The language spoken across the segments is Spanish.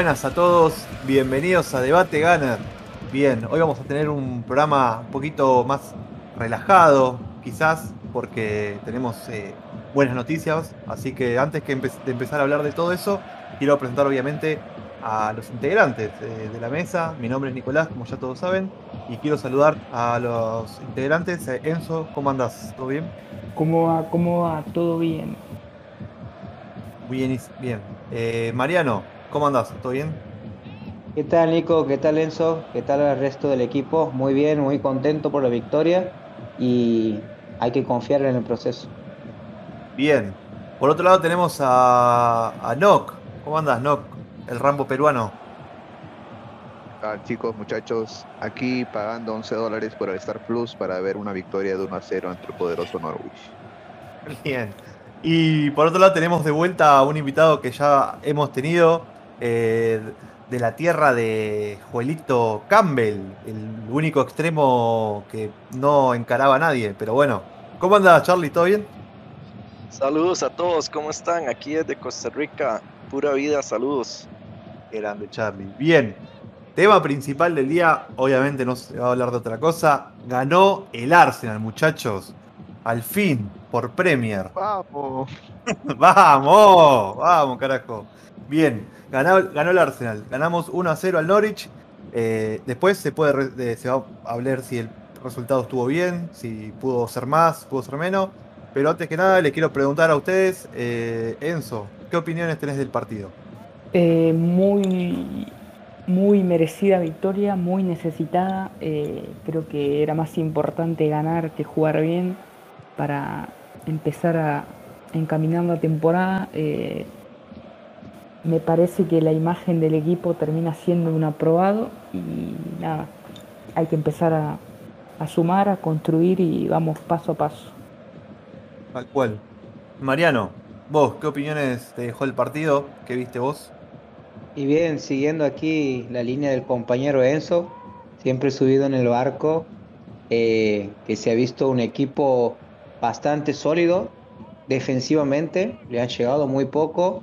Buenas a todos, bienvenidos a Debate Ganar. Bien, hoy vamos a tener un programa un poquito más relajado, quizás, porque tenemos eh, buenas noticias. Así que antes que de empezar a hablar de todo eso, quiero presentar obviamente a los integrantes eh, de la mesa. Mi nombre es Nicolás, como ya todos saben, y quiero saludar a los integrantes. Eh, Enzo, ¿cómo andas? ¿Todo bien? ¿Cómo va? ¿Cómo va? ¿Todo bien? Bien, bien. Mariano, ¿cómo andas? ¿Todo bien? ¿Qué tal Nico? ¿Qué tal Enzo? ¿Qué tal el resto del equipo? Muy bien, muy contento por la victoria y hay que confiar en el proceso. Bien. Por otro lado tenemos a, a Noc. ¿Cómo andas, Noc? El Rambo peruano. Ah, chicos, muchachos, aquí pagando 11 dólares por el Star Plus para ver una victoria de 1 a 0 ante el poderoso Norwich. Bien. Y por otro lado tenemos de vuelta a un invitado que ya hemos tenido eh, de la tierra de Joelito Campbell, el único extremo que no encaraba a nadie. Pero bueno, ¿cómo anda Charlie? ¿Todo bien? Saludos a todos, ¿cómo están? Aquí desde Costa Rica, pura vida, saludos. Grande Charlie. Bien, tema principal del día, obviamente no se va a hablar de otra cosa. Ganó el Arsenal, muchachos. Al fin, por Premier. Vamos. vamos, vamos, carajo. Bien, ganó, ganó el Arsenal. Ganamos 1 a 0 al Norwich. Eh, después se, puede, se va a hablar si el resultado estuvo bien, si pudo ser más, pudo ser menos. Pero antes que nada, le quiero preguntar a ustedes, eh, Enzo, ¿qué opiniones tenés del partido? Eh, muy, muy merecida victoria, muy necesitada. Eh, creo que era más importante ganar que jugar bien para empezar a encaminar la temporada. me parece que la imagen del equipo termina siendo un aprobado y nada, hay que empezar a, a sumar, a construir y vamos paso a paso. Tal cual. Mariano, vos, ¿qué opiniones te dejó el partido? ¿Qué viste vos? Y bien, siguiendo aquí la línea del compañero Enzo, siempre subido en el barco, eh, que se ha visto un equipo bastante sólido defensivamente, le han llegado muy poco,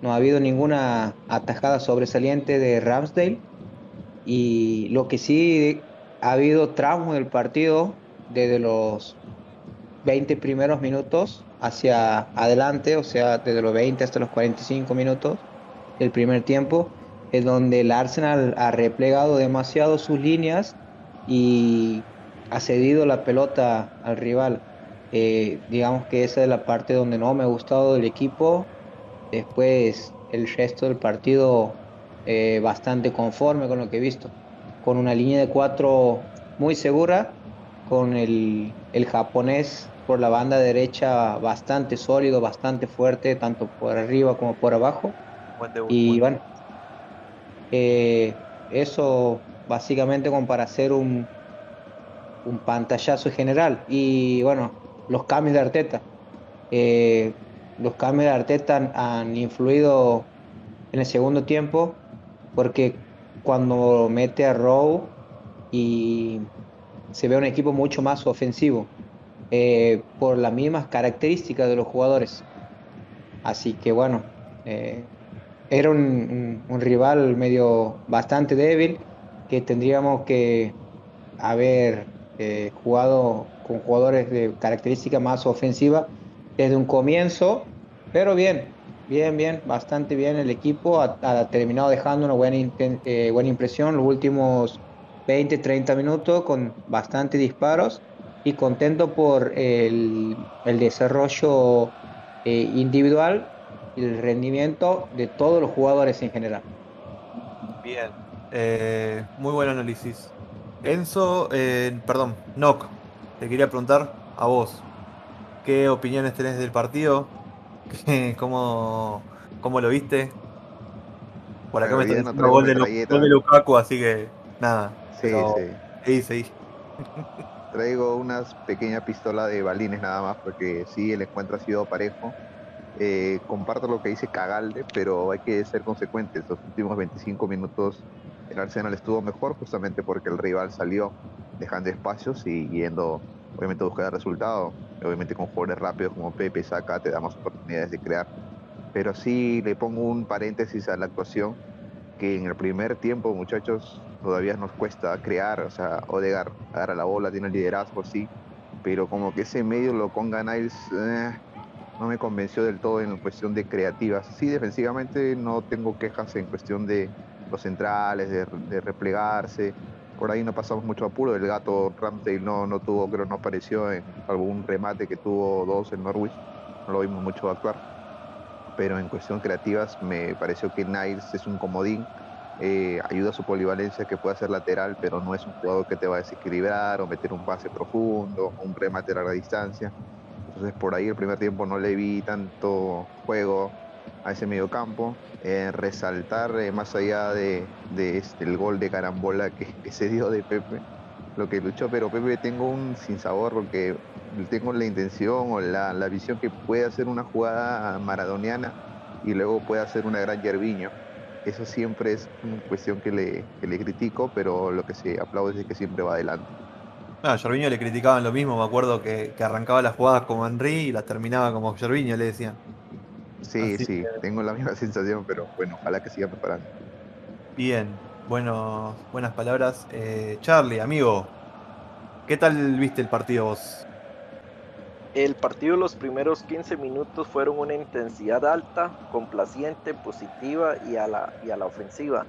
no ha habido ninguna atajada sobresaliente de Ramsdale y lo que sí ha habido tramos del partido desde los 20 primeros minutos hacia adelante, o sea, desde los 20 hasta los 45 minutos del primer tiempo, es donde el Arsenal ha replegado demasiado sus líneas y ha cedido la pelota al rival. Eh, digamos que esa es la parte donde no me ha gustado del equipo. Después el resto del partido eh, bastante conforme con lo que he visto. Con una línea de cuatro muy segura, con el, el japonés por la banda derecha bastante sólido, bastante fuerte, tanto por arriba como por abajo. y bueno, eh, eso básicamente como para hacer un, un pantallazo general. Y bueno, los cambios de Arteta. Eh, los cambios de Arteta han, influido en el segundo tiempo porque cuando mete a Rowe y se ve un equipo mucho más ofensivo. Eh, por las mismas características de los jugadores. Así que bueno, eh, era un, rival medio bastante débil que tendríamos que haber jugado con jugadores de característica más ofensiva desde un comienzo, pero bien, bien, bien, bastante bien el equipo, ha, terminado dejando una buena, buena impresión los últimos 20, 30 minutos con bastantes disparos y contento por el, desarrollo eh, individual y el rendimiento de todos los jugadores en general. Bien, eh, muy buen análisis. Enzo, eh, perdón, Noc, te quería preguntar a vos, ¿qué opiniones tenés del partido? ¿Cómo, cómo lo viste? Por acá me está diciendo gol de, gol de Lukaku, así que nada. Sí, sí. Sí, sí. traigo una pequeña pistola de balines nada más, porque sí, el encuentro ha sido parejo. Eh, comparto lo que dice Cagalde, pero hay que ser consecuentes. Los últimos 25 minutos el Arsenal estuvo mejor justamente porque el rival salió dejando espacios y yendo, obviamente, a buscar el resultado. Obviamente con jugadores rápidos como Pepe, Saca, te damos oportunidades de crear. Pero sí le pongo un paréntesis a la actuación que en el primer tiempo, muchachos, todavía nos cuesta crear, o sea, Odegar agarra la bola, tiene el liderazgo, sí, pero como que ese medio lo ponga Niles, eh, no me convenció del todo en cuestión de creativas. Sí, defensivamente no tengo quejas en cuestión de los centrales, de, replegarse. Por ahí no pasamos mucho apuro. El gato Ramsdale no, no tuvo, creo, no apareció en algún remate que tuvo dos en Norwich. No lo vimos mucho actuar. Pero en cuestión creativas me pareció que Niles es un comodín. Eh, ayuda a su polivalencia que puede ser lateral, pero no es un jugador que te va a desequilibrar o meter un pase profundo, un remate a larga distancia. Entonces por ahí el primer tiempo no le vi tanto juego a ese medio campo. Eh, resaltar eh, más allá de, este, el gol de carambola que, se dio de Pepe, lo que luchó, pero Pepe tengo un sinsabor porque tengo la intención o la, visión que puede hacer una jugada maradoniana y luego puede hacer una gran Yerviño. Eso siempre es una cuestión que le, critico, pero lo que se aplaude es que siempre va adelante. No, a le criticaban lo mismo, me acuerdo que, arrancaba las jugadas como Henry y las terminaba como Jorvinho, le decían. Sí, sí, tengo la misma sensación, pero bueno, ojalá que siga preparando. Bien, bueno, buenas palabras. Eh, Charlie, amigo, ¿qué tal viste el partido vos? El partido los primeros 15 minutos fueron una intensidad alta, complaciente, positiva y a la, y a la ofensiva.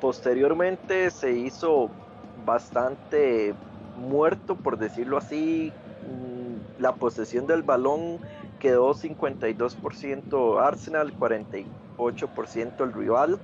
Posteriormente se hizo bastante muerto, por decirlo así. Mm, la posesión del balón quedó 52% Arsenal, 48% el rival.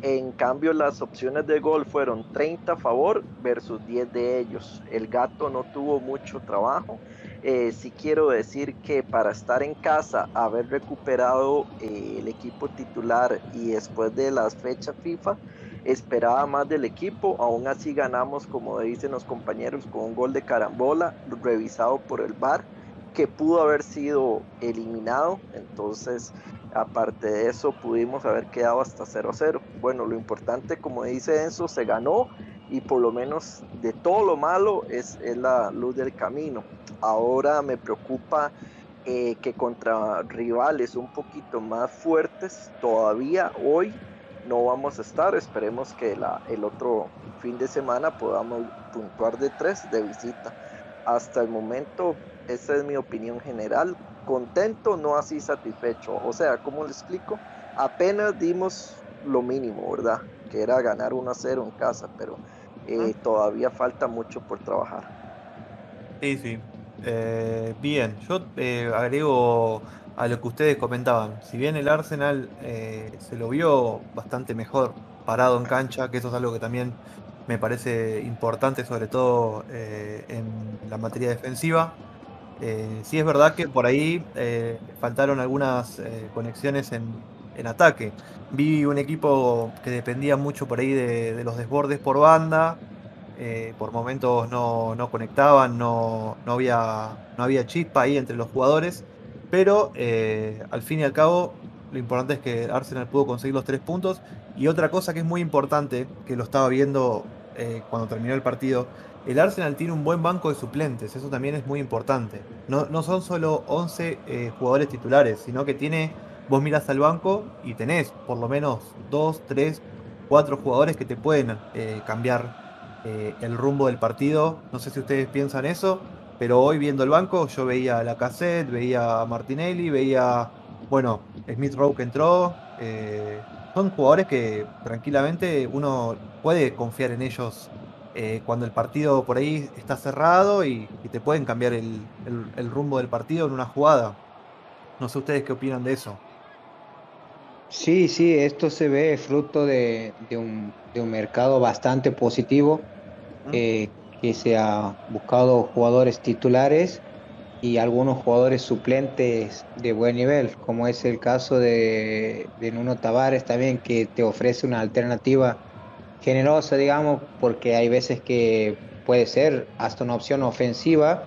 En cambio, las opciones de gol fueron 30 a favor versus 10 de ellos. El gato no tuvo mucho trabajo. Eh, sí quiero decir que para estar en casa, haber recuperado eh, el equipo titular y después de las fechas FIFA, esperaba más del equipo, aún así ganamos, como dicen los compañeros, con un gol de carambola revisado por el VAR, que pudo haber sido eliminado, entonces aparte de eso pudimos haber quedado hasta 0-0. Bueno, lo importante, como dice Enzo, se ganó y por lo menos de todo lo malo es, la luz del camino. Ahora me preocupa eh, que contra rivales un poquito más fuertes, todavía hoy no vamos a estar. Esperemos que la, el otro fin de semana podamos puntuar de tres de visita. Hasta el momento, esa es mi opinión general. Contento, no así satisfecho. O sea, ¿cómo le explico? Apenas dimos lo mínimo, ¿verdad? Que era ganar 1 a 0 en casa, pero eh, todavía falta mucho por trabajar. Sí, sí. Eh, bien, yo eh, agrego a lo que ustedes comentaban. Si bien el Arsenal eh, se lo vio bastante mejor parado en cancha, que eso es algo que también me parece importante, sobre todo eh, en la materia defensiva. Eh, sí es verdad que por ahí faltaron algunas conexiones en, ataque. Vi un equipo que dependía mucho por ahí de, los desbordes por banda. por momentos no, conectaban, no, no, había, no había chispa ahí entre los jugadores. Pero eh, al fin y al cabo, lo importante es que Arsenal pudo conseguir los tres puntos. Y otra cosa que es muy importante, que lo estaba viendo eh, cuando terminó el partido, el Arsenal tiene un buen banco de suplentes, eso también es muy importante. No, son solo 11 eh, jugadores titulares, sino que tiene, vos miras al banco y tenés por lo menos 2, 3, 4 jugadores que te pueden cambiar el rumbo del partido. No sé si ustedes piensan eso, pero hoy viendo el banco, yo veía a la cassette, veía a Martinelli, veía, bueno, Smith Rowe que entró. Eh, son jugadores que tranquilamente uno puede confiar en ellos eh, cuando el partido por ahí está cerrado y, te pueden cambiar el, rumbo del partido en una jugada. No sé ustedes qué opinan de eso. Sí, sí, esto se ve fruto de, un, mercado bastante positivo que se ha buscado jugadores titulares y algunos jugadores suplentes de buen nivel, como es el caso de, Nuno Tavares también, que te ofrece una alternativa generosa, digamos, porque hay veces que puede ser hasta una opción ofensiva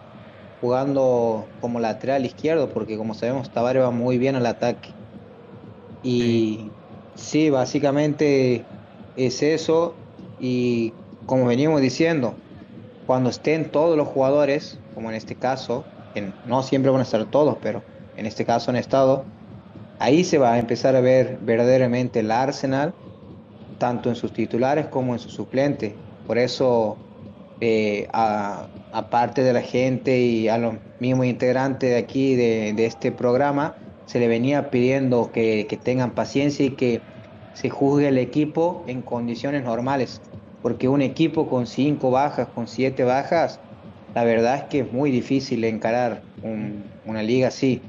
jugando como lateral izquierdo, porque como sabemos Tavares va muy bien al ataque. Y sí, básicamente es eso, y como venimos diciendo, cuando estén todos los jugadores, como en este caso, no siempre van a estar todos, pero en este caso han estado, ahí se va a empezar a ver verdaderamente el Arsenal tanto en sus titulares como en sus suplentes. Por eso, eh, aparte de la gente y a los mismos integrantes de aquí, de, este programa, se le venía pidiendo que, que tengan paciencia y que se juzgue el equipo en condiciones normales, porque un equipo con cinco bajas, con siete bajas, la verdad es que es muy difícil encarar una liga así.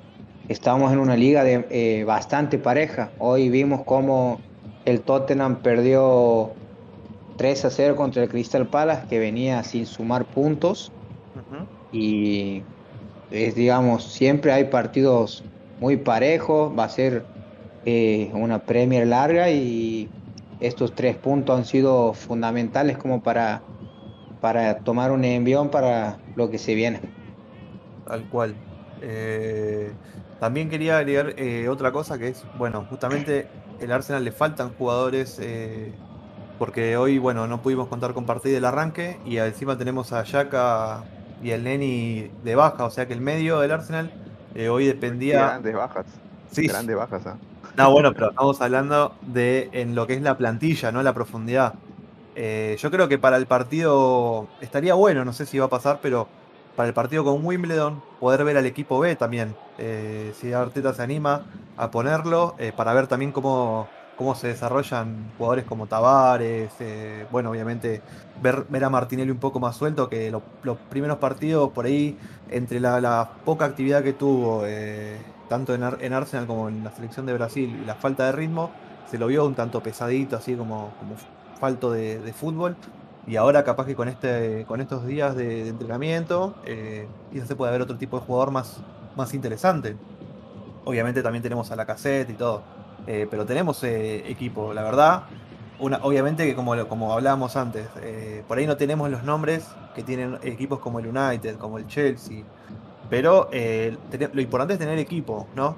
Estamos en una liga de, eh, bastante pareja. Hoy vimos cómo el Tottenham perdió 3 a 0 contra el Crystal Palace, que venía sin sumar puntos. Y es, digamos, siempre hay partidos muy parejos. Va a ser eh, una Premier larga y estos tres puntos han sido fundamentales como para, para tomar un envión para lo que se viene. Tal cual. Eh, también quería agregar eh, otra cosa que es, bueno, justamente el Arsenal le faltan jugadores porque hoy, bueno, no pudimos contar con partida del arranque y encima tenemos a Yaka y el Neni de baja, o sea que el medio del Arsenal hoy dependía... Grandes bajas. Sí. Grandes bajas. ¿ah? No, bueno, pero estamos hablando de en lo que es la plantilla, ¿no? La profundidad. Eh, yo creo que para el partido estaría bueno, no sé si va a pasar, pero para el partido con Wimbledon, poder ver al equipo B también. Eh, si Arteta se anima a ponerlo, eh, para ver también cómo, cómo se desarrollan jugadores como Tavares. bueno, obviamente ver, a Martinelli un poco más suelto, que los primeros partidos por ahí, entre la, la poca actividad que tuvo tanto en, Arsenal como en la selección de Brasil, y la falta de ritmo, se lo vio un tanto pesadito, así como, como falto de, fútbol. Y ahora capaz que con este con estos días de, entrenamiento, eh, se puede ver otro tipo de jugador más, más interesante. Obviamente también tenemos a la cassette y todo. Eh, pero tenemos eh, equipo, la verdad. Una, obviamente que como, como hablábamos antes, por ahí no tenemos los nombres que tienen equipos como el United, como el Chelsea, pero eh, lo importante es tener equipo, ¿no?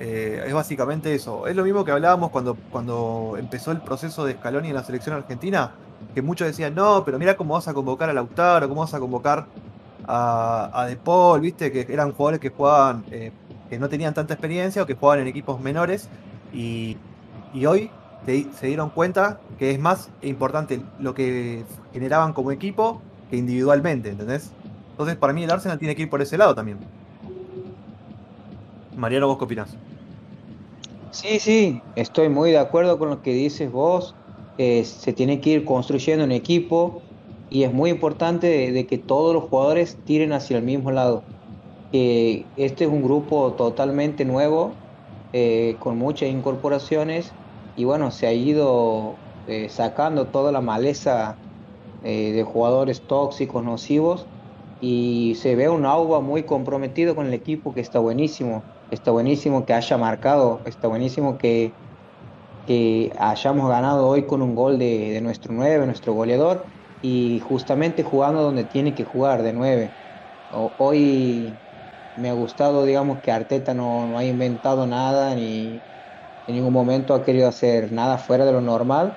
Eh, es básicamente eso. Es lo mismo que hablábamos cuando, cuando empezó el proceso de Scaloni en la selección argentina, que muchos decían, no, pero mira cómo vas a convocar a Lautaro, cómo vas a convocar a, a De Paul, viste, que eran jugadores que jugaban, eh, que no tenían tanta experiencia o que jugaban en equipos menores. Y, hoy se dieron cuenta que es más importante lo que generaban como equipo que individualmente, ¿entendés? Entonces, para mí el Arsenal tiene que ir por ese lado también. Mariano, ¿vos qué opinás? Sí, sí, estoy muy de acuerdo con lo que dices vos. se tiene que ir construyendo un equipo y es muy importante de, que todos los jugadores tiren hacia el mismo lado. este es un grupo totalmente nuevo, eh, con muchas incorporaciones y bueno, se ha ido eh, sacando toda la maleza eh, de jugadores tóxicos, nocivos y se ve un Auba muy comprometido con el equipo que está buenísimo, está buenísimo que haya marcado, está buenísimo que, que hayamos ganado hoy con un gol de, nuestro 9, nuestro goleador, y justamente jugando donde tiene que jugar de 9. Hoy me ha gustado, digamos, que Arteta no, no ha inventado nada ni en ningún momento ha querido hacer nada fuera de lo normal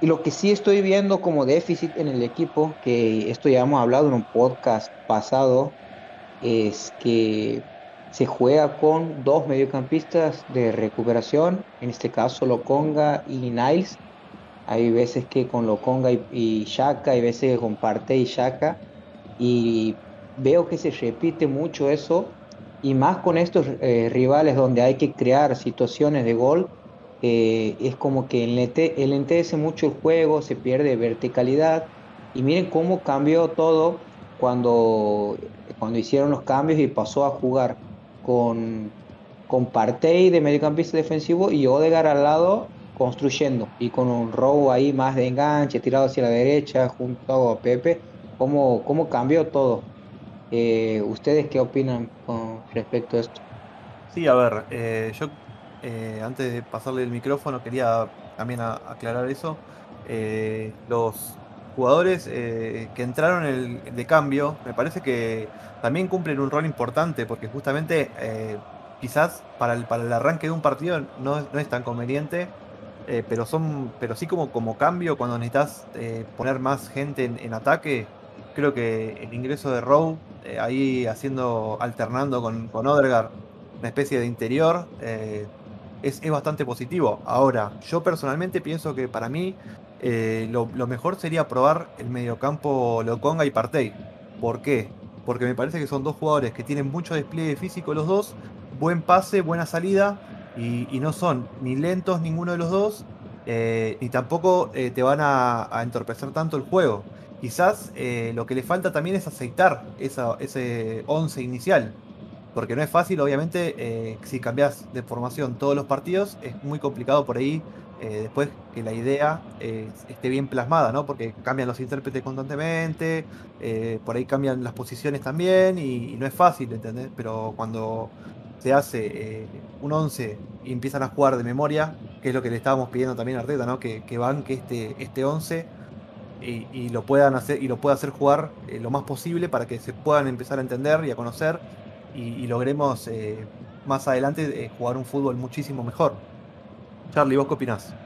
y lo que sí estoy viendo como déficit en el equipo, que esto ya hemos hablado en un podcast pasado, es que se juega con dos mediocampistas de recuperación, en este caso Loconga y Niles. Hay veces que con Loconga y, y Shaka, hay veces que con Parte y Shaka. Y veo que se repite mucho eso, y más con estos eh, rivales donde hay que crear situaciones de gol eh, es como que lentece mucho el juego, se pierde verticalidad. Y miren cómo cambió todo cuando, cuando hicieron los cambios y pasó a jugar con, con Partey de mediocampista defensivo y Odegar al lado construyendo y con un robo ahí más de enganche tirado hacia la derecha junto a Pepe, cómo, cómo cambió todo. Eh, ¿Ustedes qué opinan con respecto a esto? Sí, a ver, eh, yo eh, antes de pasarle el micrófono, quería también aclarar eso. Eh, los jugadores eh, que entraron el, de cambio, me parece que también cumplen un rol importante, porque justamente quizás para el, para el arranque de un partido no, es tan conveniente, pero son pero sí como, como cambio, cuando necesitas poner más gente en, ataque, creo que el ingreso de Rowe, ahí haciendo, alternando con, con Odergaard, una especie de interior, es, es bastante positivo. Ahora, yo personalmente pienso que para mí eh, lo, mejor sería probar el mediocampo Loconga y Partey. ¿Por qué? Porque me parece que son dos jugadores que tienen mucho despliegue físico los dos, buen pase, buena salida, y, no son ni lentos ninguno de los dos, eh, ni tampoco eh, te van a, entorpecer tanto el juego. Quizás lo que le falta también es aceitar ese 11 inicial. Porque no es fácil, obviamente, si cambias de formación todos los partidos, es muy complicado por ahí eh, después que la idea eh, esté bien plasmada, ¿no? Porque cambian los intérpretes constantemente, eh, por ahí cambian las posiciones también y, no es fácil, ¿entendés? Pero cuando se hace un 11 y empiezan a jugar de memoria, que es lo que le estábamos pidiendo también a Arteta, ¿no? Que, que banque este, este 11 y, lo puedan hacer y lo pueda hacer jugar lo más posible para que se puedan empezar a entender y a conocer y, logremos más adelante jugar un fútbol muchísimo mejor. Charlie, ¿vos qué opinás?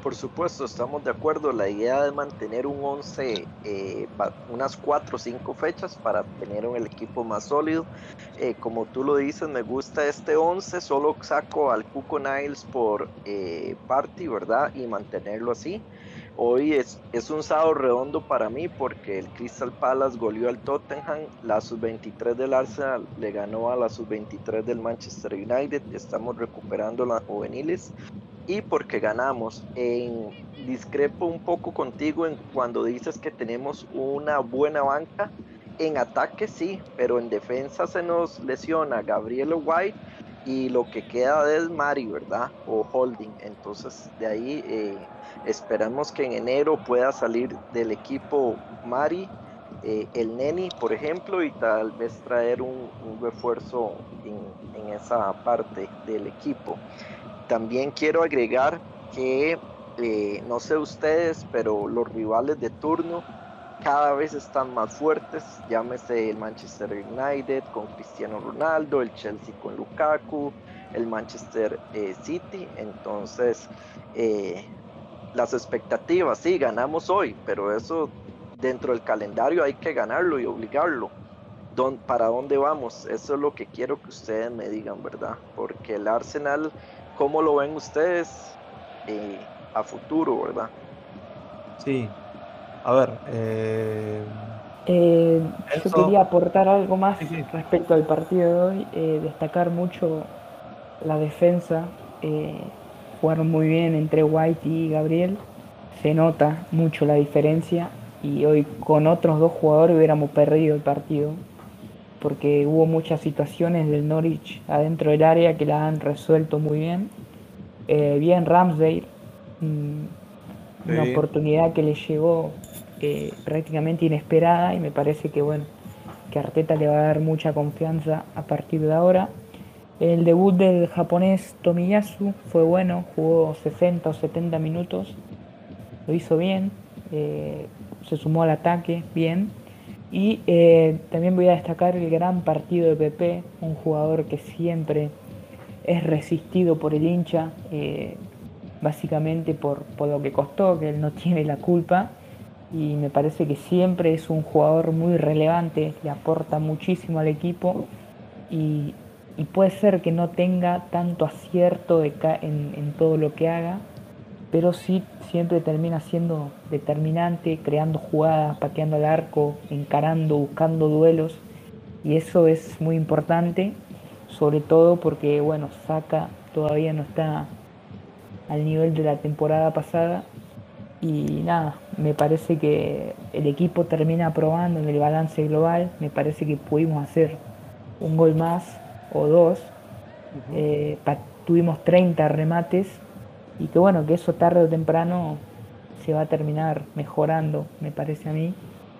Por supuesto, estamos de acuerdo. La idea de mantener un 11, eh, unas 4 o 5 fechas para tener un equipo más sólido. Eh, como tú lo dices, me gusta este 11. Solo saco al Cuco Niles por eh, party, ¿verdad? Y mantenerlo así. Hoy es, es un sábado redondo para mí porque el Crystal Palace goleó al Tottenham, la sub-23 del Arsenal le ganó a la sub-23 del Manchester United, estamos recuperando las juveniles y porque ganamos. En, discrepo un poco contigo en cuando dices que tenemos una buena banca. En ataque sí, pero en defensa se nos lesiona Gabriel White y lo que queda es Mari, ¿verdad? O Holding. Entonces de ahí eh, esperamos que en enero pueda salir del equipo Mari, eh, el Neni, por ejemplo, y tal vez traer un, un refuerzo en, en esa parte del equipo. También quiero agregar que, eh, no sé ustedes, pero los rivales de turno cada vez están más fuertes. Llámese el Manchester United con Cristiano Ronaldo, el Chelsea con Lukaku, el Manchester eh, City. Entonces, eh, las expectativas, sí, ganamos hoy, pero eso dentro del calendario hay que ganarlo y obligarlo. ¿Dón- ¿Para dónde vamos? Eso es lo que quiero que ustedes me digan, ¿verdad? Porque el Arsenal, ¿cómo lo ven ustedes eh, a futuro, verdad? Sí. A ver, eh, Eh, yo quería aportar algo más Sí, sí. respecto al partido de hoy, eh, destacar mucho la defensa, eh, jugaron muy bien entre White y Gabriel, se nota mucho la diferencia y hoy con otros dos jugadores hubiéramos perdido el partido porque hubo muchas situaciones del Norwich adentro del área que la han resuelto muy bien. Eh, bien Ramsdale, mm, una oportunidad que le llegó eh, prácticamente inesperada y me parece que bueno que Arteta le va a dar mucha confianza a partir de ahora. El debut del japonés Tomiyasu fue bueno, jugó 60 o 70 minutos, lo hizo bien, eh, se sumó al ataque bien. Y eh, también voy a destacar el gran partido de Pepe, un jugador que siempre es resistido por el hincha, básicamente por, por lo que costó, que él no tiene la culpa. Y me parece que siempre es un jugador muy relevante, le aporta muchísimo al equipo y, puede ser que no tenga tanto acierto en, todo lo que haga, pero sí siempre termina siendo determinante, creando jugadas, pateando al arco, encarando, buscando duelos, y eso es muy importante, sobre todo porque, bueno, Saka todavía no está al nivel de la temporada pasada, y nada, me parece que el equipo termina aprobando en el balance global, me parece que pudimos hacer un gol más o dos, eh, tuvimos 30 remates y que bueno, que eso tarde o temprano se va a terminar mejorando, me parece a mí,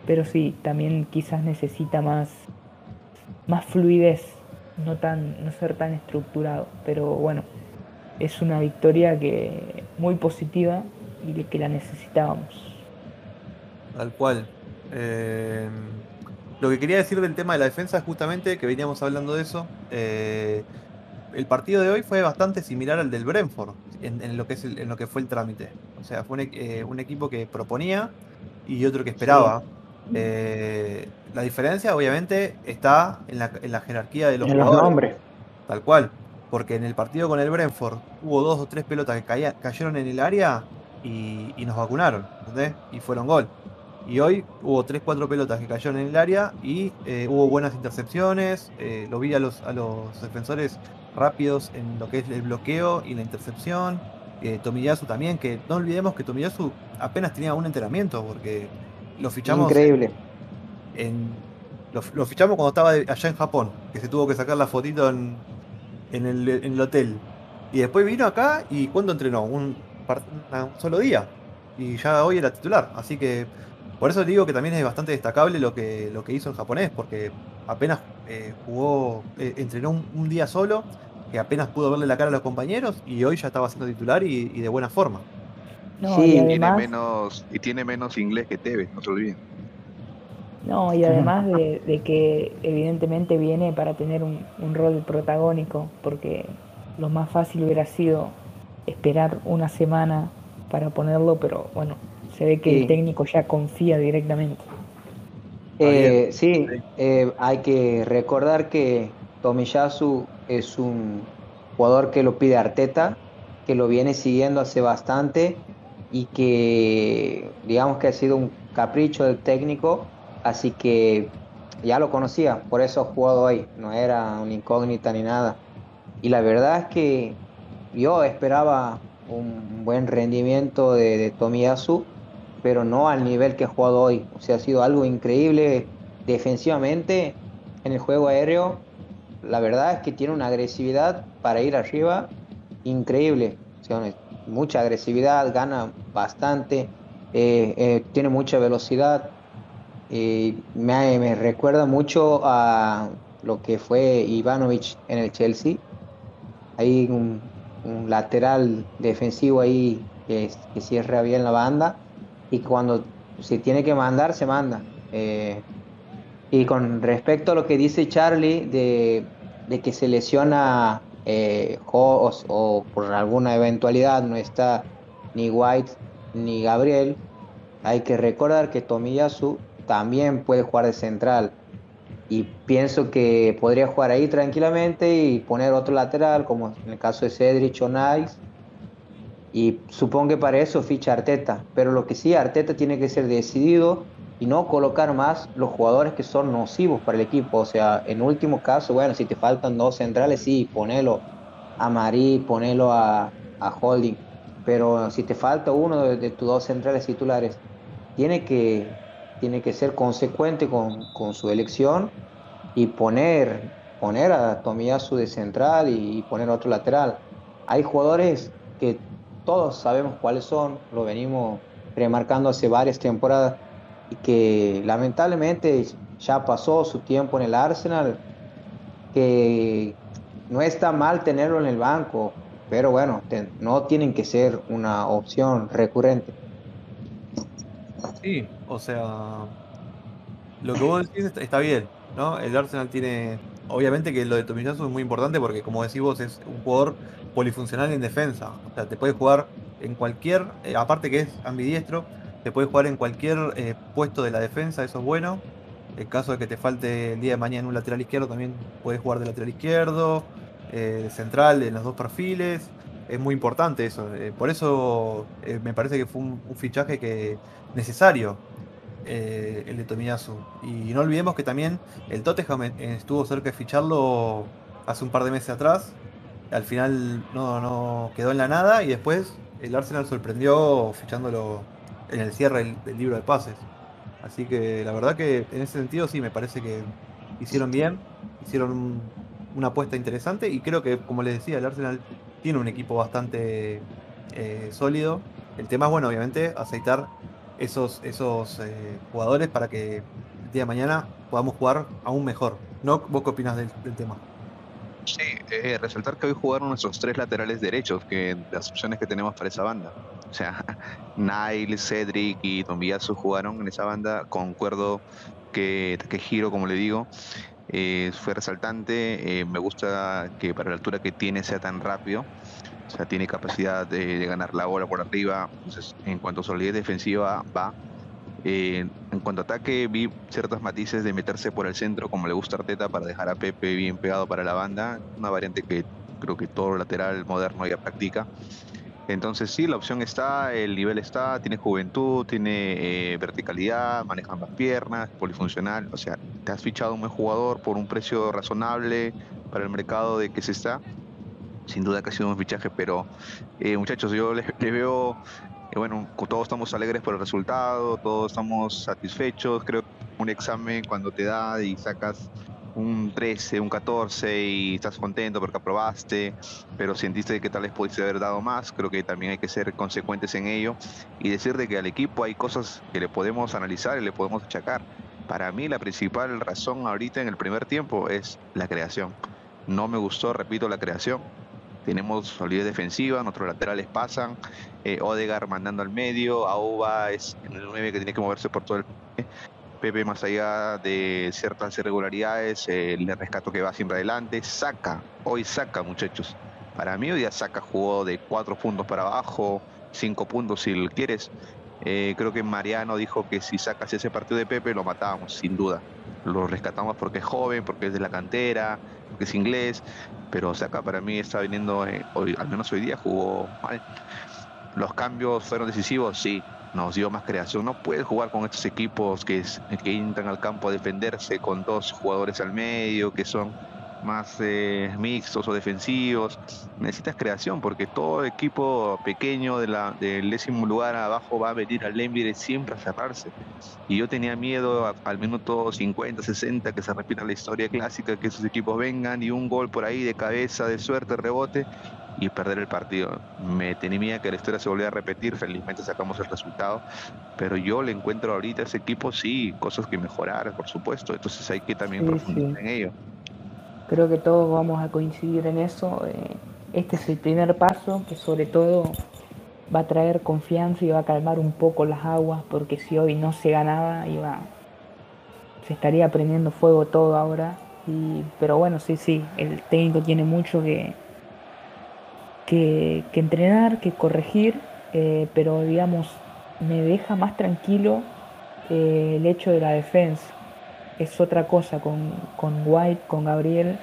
pero sí, también quizás necesita más, más fluidez, no, tan, no ser tan estructurado, pero bueno, es una victoria que muy positiva y de que la necesitábamos. Tal cual. Eh, lo que quería decir del tema de la defensa es justamente que veníamos hablando de eso. eh, el partido de hoy fue bastante similar al del Brentford en, en lo que es el- en lo que fue el trámite. O sea, fue un, e- eh, un equipo que proponía y otro que esperaba. La diferencia, obviamente, está en la, en la jerarquía de los En los nombres. Tal cual. Porque en el partido con el Brentford hubo dos o tres pelotas que cayeron en el área y, nos vacunaron, ¿entendés? Y fueron gol. Y hoy hubo 3-4 pelotas que cayeron en el área y eh, hubo buenas intercepciones. Eh, lo vi a los, a los defensores rápidos en lo que es el bloqueo y la intercepción. Eh, Tomiyasu también, que no olvidemos que Tomiyasu apenas tenía un entrenamiento porque lo fichamos. Increíble. En, lo, fichamos cuando estaba allá en Japón, que se tuvo que sacar la fotito en, en, el, en el hotel. Y después vino acá y ¿cuándo entrenó? Un, un solo día. Y ya hoy era titular. Así que por eso digo que también es bastante destacable lo que, lo que hizo en japonés, porque apenas eh, jugó, eh, entrenó un, día solo, que apenas pudo verle la cara a los compañeros y hoy ya estaba siendo titular y, de buena forma. sí, y tiene menos, y tiene menos inglés que Tevez, no se olviden. No, y además de, que evidentemente viene para tener un, un, rol protagónico, porque lo más fácil hubiera sido esperar una semana para ponerlo, pero bueno, se ve que el técnico ya confía directamente. Eh, sí, eh, hay que recordar que Tomiyasu es un jugador que lo pide Arteta, que lo viene siguiendo hace bastante y que digamos que ha sido un capricho del técnico, así que ya lo conocía, por eso ha jugado ahí, no era una incógnita ni nada. Y la verdad es que yo esperaba un buen rendimiento de, de Tomiyasu, pero no al nivel que ha jugado hoy. O sea, ha sido algo increíble defensivamente en el juego aéreo. La verdad es que tiene una agresividad para ir arriba increíble. O sea, mucha agresividad, gana bastante, eh, eh, tiene mucha velocidad. me, me, recuerda mucho a lo que fue Ivanovic en el Chelsea. Hay un, un lateral defensivo ahí que, cierra bien la banda y cuando se tiene que mandar, se manda. Eh, y con respecto a lo que dice Charlie de, que se lesiona eh, o, por alguna eventualidad no está ni White ni Gabriel, hay que recordar que Tomiyasu también puede jugar de central y pienso que podría jugar ahí tranquilamente y poner otro lateral, como en el caso de Cedric o Nice. Y supongo que para eso ficha Arteta. Pero lo que sí, Arteta tiene que ser decidido y no colocar más los jugadores que son nocivos para el equipo. O sea, en último caso, bueno, si te faltan dos centrales, sí, ponelo a Marí, ponelo a, Holding. Pero si te falta uno de tus dos centrales titulares, tiene que tiene que ser consecuente con, su elección y poner, poner a Tomiyasu de central y poner otro lateral. Hay jugadores que todos sabemos cuáles son, lo venimos remarcando hace varias temporadas y que lamentablemente ya pasó su tiempo en el Arsenal, que no está mal tenerlo en el banco, pero bueno, no tienen que ser una opción recurrente. Sí, o sea, lo que vos decís está bien, ¿no? El Arsenal tiene, obviamente que lo de Tomiyasu es muy importante porque como decís vos es un jugador polifuncional en defensa, o sea, te puede jugar en cualquier, eh, aparte que es ambidiestro, te puede jugar en cualquier eh, puesto de la defensa, eso es bueno. En caso de que te falte el día de mañana un lateral izquierdo, también puedes jugar de lateral izquierdo, eh, central, en los dos perfiles es muy importante eso. Por eso me parece que fue un, fichaje que necesario eh, el de Tomiyasu. Y no olvidemos que también el Tottenham estuvo cerca de ficharlo hace un par de meses atrás. Al final no, no quedó en la nada y después el Arsenal sorprendió fichándolo en el cierre del, libro de pases. Así que la verdad que en ese sentido sí me parece que hicieron bien, hicieron una apuesta interesante y creo que como les decía el Arsenal tiene un equipo bastante eh, sólido. El tema es, bueno, obviamente, aceitar esos, esos eh, jugadores para que el día de mañana podamos jugar aún mejor. ¿No? ¿Vos qué opinas del, tema? Sí, eh, resaltar que hoy jugaron nuestros tres laterales derechos, que las opciones que tenemos para esa banda. O sea, Nile, Cedric y Don Villazo jugaron en esa banda. Concuerdo que, que giro, como le digo, eh, fue resaltante. Eh, me gusta que para la altura que tiene sea tan rápido. O sea, tiene capacidad de, ganar la bola por arriba. Entonces, en cuanto a solidez defensiva, va. Eh, en cuanto a ataque, vi ciertos matices de meterse por el centro, como le gusta Arteta, para dejar a Pepe bien pegado para la banda. Una variante que creo que todo lateral moderno ya practica. Entonces sí, la opción está, el nivel está, tiene juventud, tiene eh, verticalidad, maneja ambas piernas, polifuncional, o sea, te has fichado un buen jugador por un precio razonable para el mercado de que se está. Sin duda que ha sido un fichaje, pero eh, muchachos, yo les, veo, eh, bueno, todos estamos alegres por el resultado, todos estamos satisfechos, creo que un examen cuando te da y sacas un 13, un 14 y estás contento porque aprobaste, pero sentiste que tal vez pudiste haber dado más, creo que también hay que ser consecuentes en ello y decir de que al equipo hay cosas que le podemos analizar y le podemos achacar. Para mí la principal razón ahorita en el primer tiempo es la creación. No me gustó, repito, la creación. Tenemos solidez defensiva, nuestros laterales pasan, eh, Odegar mandando al medio, Auba es el 9 que tiene que moverse por todo el Pepe, más allá de ciertas irregularidades, eh, le rescato que va siempre adelante. Saca, hoy saca, muchachos. Para mí, hoy ya saca, jugó de cuatro puntos para abajo, cinco puntos si quieres. Eh, creo que Mariano dijo que si sacas ese partido de Pepe lo matábamos, sin duda. Lo rescatamos porque es joven, porque es de la cantera, porque es inglés. Pero Saca para mí está viniendo, eh, hoy, al menos hoy día jugó mal. Los cambios fueron decisivos, sí nos dio más creación. No puedes jugar con estos equipos que, que entran al campo a defenderse con dos jugadores al medio, que son más eh, mixtos o defensivos. Necesitas creación porque todo equipo pequeño de la, del décimo lugar abajo va a venir al Lemvire siempre a cerrarse. Y yo tenía miedo al minuto 50, 60 que se repita la historia clásica, que esos equipos vengan y un gol por ahí de cabeza, de suerte, rebote y perder el partido. Me temía que la historia se volviera a repetir, felizmente sacamos el resultado, pero yo le encuentro ahorita a ese equipo, sí, cosas que mejorar, por supuesto, entonces hay que también profundizar en ello. Creo que todos vamos a coincidir en eso. Eh, este es el primer paso que sobre todo va a traer confianza y va a calmar un poco las aguas, porque si hoy no se ganaba, iba, se estaría prendiendo fuego todo ahora. Pero bueno, sí, sí, el técnico tiene mucho que, que, entrenar, que corregir, eh, pero digamos, me deja más tranquilo eh, el hecho de la defensa. Es otra cosa con, White, con Gabriel,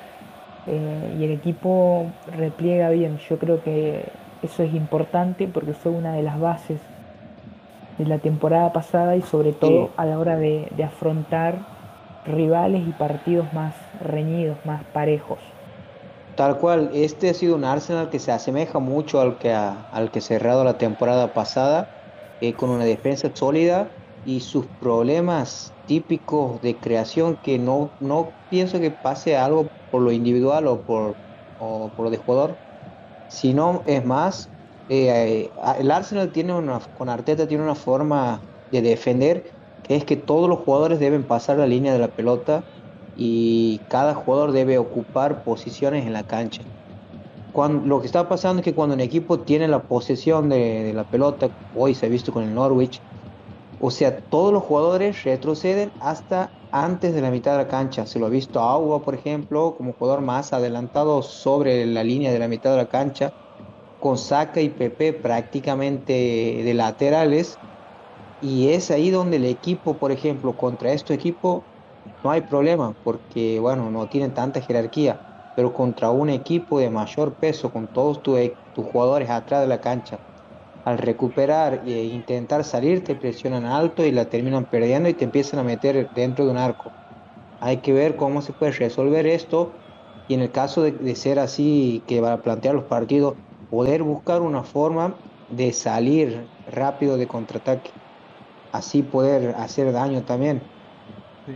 eh, y el equipo repliega bien. Yo creo que eso es importante porque fue una de las bases de la temporada pasada y sobre todo a la hora de afrontar rivales y partidos más reñidos, más parejos. Tal cual, este ha sido un Arsenal que se asemeja mucho al que, ha, al que cerrado la temporada pasada, eh, con una defensa sólida y sus problemas típicos de creación que no, no pienso que pase algo por lo individual o por, o por lo de jugador, sino es más, eh, el Arsenal tiene una, con Arteta tiene una forma de defender que es que todos los jugadores deben pasar la línea de la pelota y cada jugador debe ocupar posiciones en la cancha. Cuando, lo que está pasando es que cuando un equipo tiene la posesión de, la pelota, hoy se ha visto con el Norwich, o sea, todos los jugadores retroceden hasta antes de la mitad de la cancha. Se lo ha visto a Agua, por ejemplo, como jugador más adelantado sobre la línea de la mitad de la cancha, con Saka y Pepe prácticamente de laterales. Y es ahí donde el equipo, por ejemplo, contra este equipo, no hay problema porque, bueno, no tienen tanta jerarquía, pero contra un equipo de mayor peso, con todos tus jugadores atrás de la cancha, al recuperar e intentar salir, te presionan alto y la terminan perdiendo y te empiezan a meter dentro de un arco. Hay que ver cómo se puede resolver esto y en el caso de, de ser así, que va a plantear los partidos, poder buscar una forma de salir rápido de contraataque, así poder hacer daño también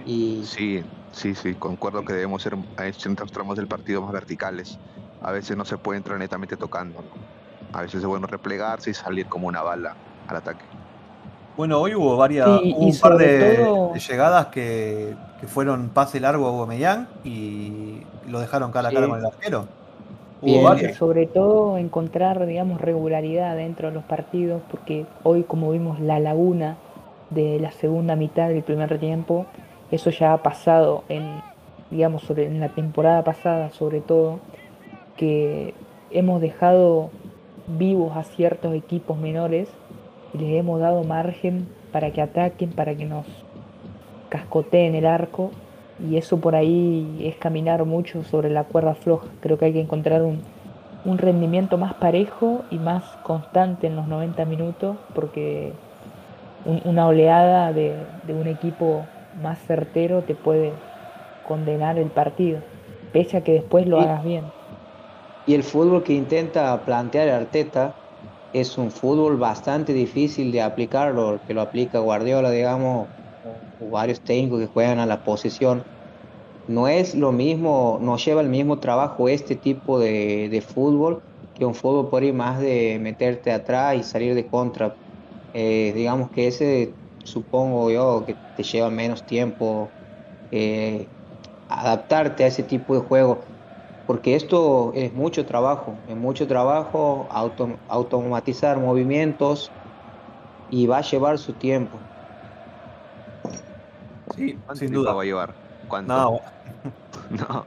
y... Sí, sí, sí, concuerdo que debemos ser en ciertos tramos del partido más verticales. A veces no se puede entrar netamente tocando. A veces es bueno replegarse y salir como una bala al ataque. Bueno, hoy hubo varias, un par de, llegadas que, fueron pase largo a Aubameyang y lo dejaron cara a cara con el arquero. Hubo Sobre todo encontrar, digamos, regularidad dentro de los partidos, porque hoy como vimos la laguna de la segunda mitad del primer tiempo, eso ya ha pasado en, digamos, sobre, en la temporada pasada sobre todo, que hemos dejado vivos a ciertos equipos menores y les hemos dado margen para que ataquen, para que nos cascoteen el arco y eso por ahí es caminar mucho sobre la cuerda floja. Creo que hay que encontrar un, un rendimiento más parejo y más constante en los 90 minutos, porque una oleada de, un equipo más certero te puede condenar el partido, pese a que después lo hagas bien. Y el fútbol que intenta plantear Arteta es un fútbol bastante difícil de aplicarlo, que lo aplica Guardiola, digamos, o varios técnicos que juegan a la posición no es lo mismo, no lleva el mismo trabajo este tipo de, fútbol que un fútbol por ahí más de meterte atrás y salir de contra. Eh, digamos que ese supongo yo que te lleva menos tiempo eh, adaptarte a ese tipo de juego porque esto es mucho trabajo, es mucho trabajo automatizar movimientos y va a llevar su tiempo. Sí, sin duda va a llevar. No. no.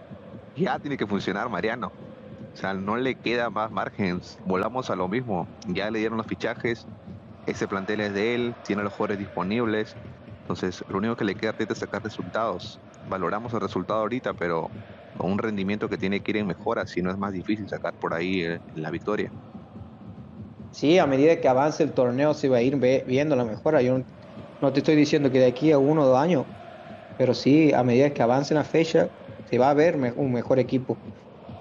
Ya tiene que funcionar, Mariano. O sea, no le queda más margen. Volamos a lo mismo. Ya le dieron los fichajes. Ese plantel es de él. Tiene los jugadores disponibles. Entonces, lo único que le queda es sacar resultados. Valoramos el resultado ahorita, pero un rendimiento que tiene que ir en mejora, si no es más difícil sacar por ahí eh, la victoria. Sí, a medida que avance el torneo se va a ir viendo la mejora. Yo no te estoy diciendo que de aquí a uno o dos años pero sí, a medida que avance la fecha, se va a ver un mejor equipo.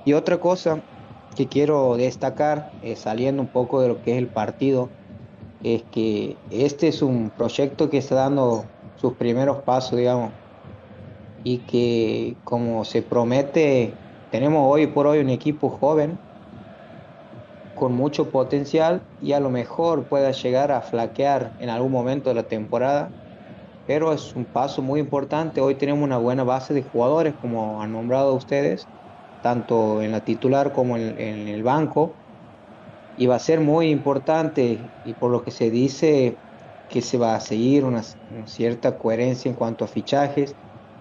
Y otra cosa que quiero destacar, eh, saliendo un poco de lo que es el partido, es que este es un proyecto que está dando sus primeros pasos, digamos, y que como se promete, tenemos hoy por hoy un equipo joven con mucho potencial y a lo mejor pueda llegar a flaquear en algún momento de la temporada pero es un paso muy importante. Hoy tenemos una buena base de jugadores, como han nombrado ustedes, tanto en la titular como en, el banco, y va a ser muy importante, y por lo que se dice que se va a seguir una, cierta coherencia en cuanto a fichajes,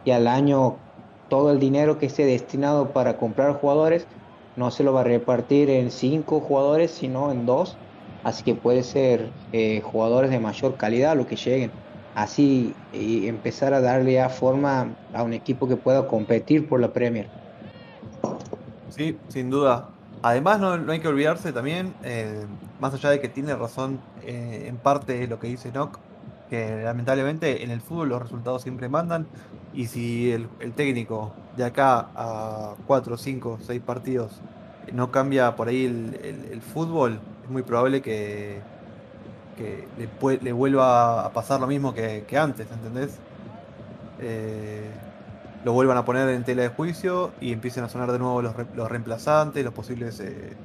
y al año todo el dinero que esté destinado para comprar jugadores no se lo va a repartir en cinco jugadores, sino en dos, así que puede ser eh, jugadores de mayor calidad lo que lleguen así y empezar a darle ya forma a un equipo que pueda competir por la Premier. Sí, sin duda. Además no, hay que olvidarse también, eh, más allá de que tiene razón eh, en parte lo que dice Nock, que lamentablemente en el fútbol los resultados siempre mandan y si el, técnico de acá a 4, 5, 6 partidos no cambia por ahí el fútbol, es muy probable que, le, vuelva a pasar lo mismo que, antes, ¿entendés? Eh, lo vuelvan a poner en tela de juicio y empiecen a sonar de nuevo los, reemplazantes, los posibles eh,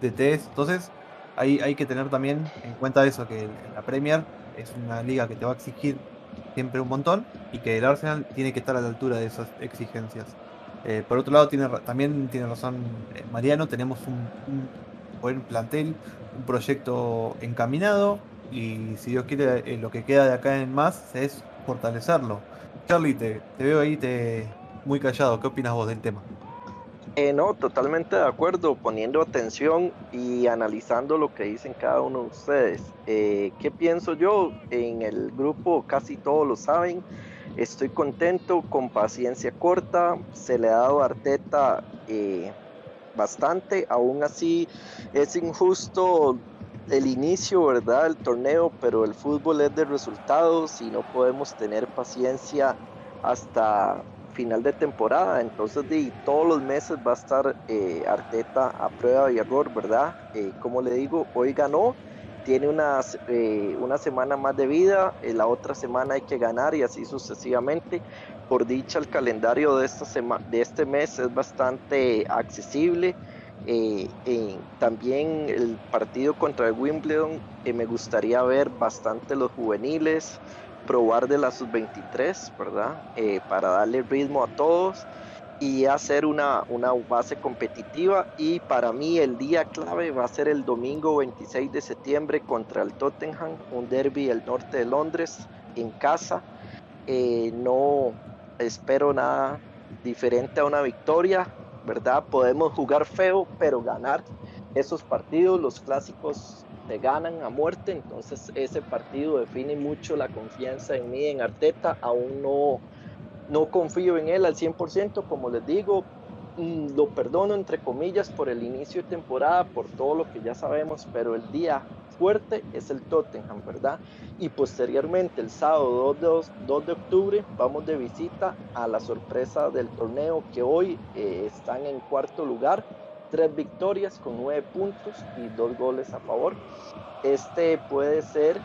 DTs. Entonces, hay, hay que tener también en cuenta eso, que la Premier es una liga que te va a exigir siempre un montón y que el Arsenal tiene que estar a la altura de esas exigencias. Eh, por otro lado, tiene, también tiene razón Mariano, tenemos un buen plantel, un proyecto encaminado, y si Dios quiere, eh, lo que queda de acá en más es fortalecerlo. Charlie, te, veo ahí te, muy callado. ¿Qué opinas vos del tema? Eh, no, totalmente de acuerdo, poniendo atención y analizando lo que dicen cada uno de ustedes. Eh, ¿Qué pienso yo? En el grupo casi todos lo saben. Estoy contento, con paciencia corta. Se le ha dado a Arteta eh, bastante. Aún así, es injusto el inicio, ¿verdad? El torneo, pero el fútbol es de resultados y no podemos tener paciencia hasta final de temporada. Entonces, de, todos los meses va a estar eh, Arteta a prueba y error, ¿verdad? Eh, como le digo, hoy ganó, tiene una, eh, una semana más de vida, la otra semana hay que ganar y así sucesivamente. Por dicha, el calendario de, esta de este mes es bastante accesible. Eh, eh, también el partido contra el Wimbledon, eh, me gustaría ver bastante los juveniles, probar de la sub-23, ¿verdad? para darle ritmo a todos y hacer una, una base competitiva. Y para mí el día clave va a ser el domingo 26 de septiembre contra el Tottenham, un derby del norte de Londres en casa. no espero nada diferente a una victoria ¿verdad? Podemos jugar feo, pero ganar esos partidos, los clásicos se ganan a muerte, entonces ese partido define mucho la confianza en mí, en Arteta, aún no, no confío en él al 100%, como les digo, mm, lo perdono entre comillas por el inicio de temporada, por todo lo que ya sabemos, pero el día fuerte es el Tottenham, ¿verdad? Y posteriormente, el sábado 2 de, octubre, vamos de visita a la sorpresa del torneo que hoy eh, están en cuarto lugar, tres victorias con nueve puntos y dos goles a favor. Este puede ser,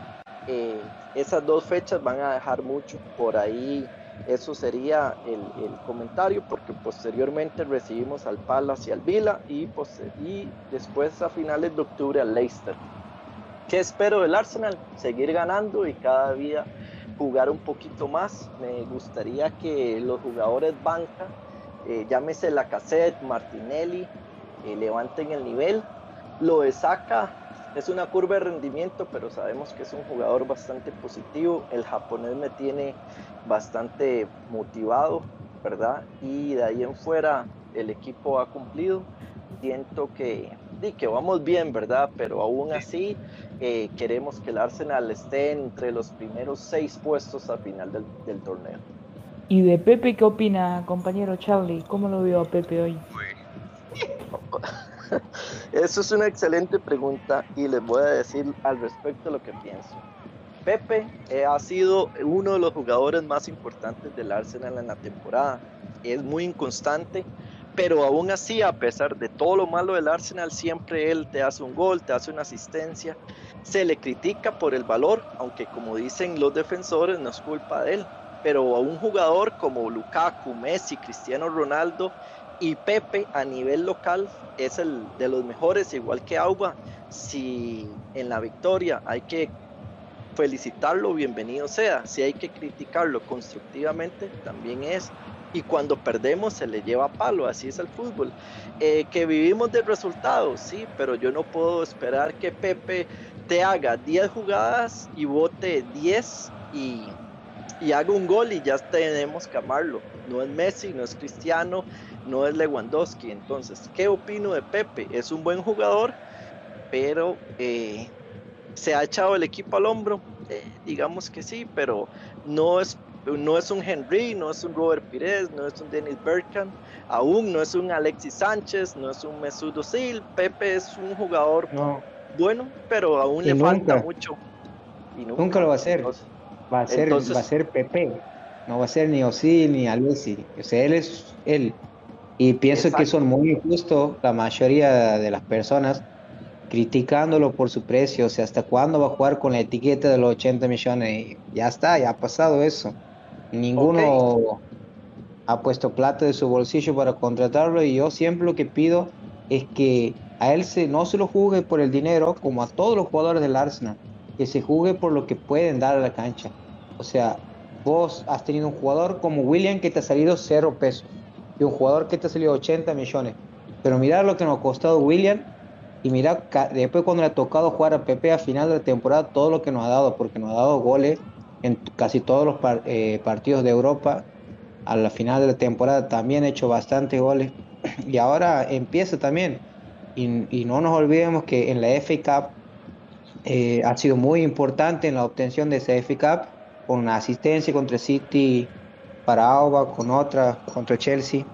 eh, esas dos fechas van a dejar mucho por ahí. Eso sería el, comentario porque posteriormente recibimos al Palace y al Vila y, y después a finales de octubre al Leicester. ¿Qué espero del Arsenal? Seguir ganando y cada día jugar un poquito más. Me gustaría que los jugadores banca, eh, llámese la cassette, Martinelli, eh, levanten el nivel. Lo de Saka es una curva de rendimiento, pero sabemos que es un jugador bastante positivo. El japonés me tiene bastante motivado, ¿verdad? Y de ahí en fuera el equipo ha cumplido. Siento que, que vamos bien, ¿verdad? Pero aún así eh, queremos que el Arsenal esté entre los primeros seis puestos al final del, torneo. ¿Y de Pepe qué opina, compañero Charlie? ¿Cómo lo vio a Pepe hoy? Eso es una excelente pregunta y les voy a decir al respecto lo que pienso. Pepe eh, ha sido uno de los jugadores más importantes del Arsenal en la temporada. Es muy inconstante, pero aún así, a pesar de todo lo malo del Arsenal, siempre él te hace un gol, te hace una asistencia se le critica por el valor, aunque como dicen los defensores no es culpa de él. Pero a un jugador como Lukaku, Messi, Cristiano Ronaldo y Pepe a nivel local es el de los mejores, igual que Auba. Si en la victoria hay que felicitarlo, bienvenido sea. Si hay que criticarlo constructivamente, también es y cuando perdemos se le lleva palo, así es el fútbol. Eh, que vivimos de resultados, sí, pero yo no puedo esperar que Pepe te haga 10 jugadas y vote 10 y, y haga un gol y ya tenemos que amarlo. No es Messi, no es Cristiano, no es Lewandowski. Entonces, ¿qué opino de Pepe? Es un buen jugador, pero eh, se ha echado el equipo al hombro. Eh, digamos que sí, pero no es no es un Henry, no es un Robert Pires, no es un Dennis Bergkamp, aún no es un Alexis Sánchez, no es un Mesut Özil. Pepe es un jugador bueno, pero aún le falta mucho. Y nunca, lo va a hacer. va a ser, va a ser Pepe. No va a ser ni Özil ni Alexis. O sea, él es él. Y pienso que son muy injustos la mayoría de las personas criticándolo por su precio. O sea, ¿hasta cuándo va a jugar con la etiqueta de los 80 millones? ya está, ya ha pasado eso. Ninguno ha puesto plata de su bolsillo para contratarlo y yo siempre lo que pido es que a él se, no se lo juzgue por el dinero como a todos los jugadores del Arsenal, que se juzgue por lo que pueden dar a la cancha. O sea, vos has tenido un jugador como William que te ha salido cero pesos y un jugador que te ha salido 80 millones. Pero mirar lo que nos ha costado William y mirar después cuando le ha tocado jugar a Pepe a final de la temporada todo lo que nos ha dado, porque nos ha dado goles en casi todos los eh, partidos de Europa. A la final de la temporada también ha hecho bastantes goles. Y ahora empieza también. Y, no nos olvidemos que en la FA Cup eh, ha sido muy importante en la obtención de esa FA Cup, con una asistencia contra City para Auba, con otra contra Chelsea.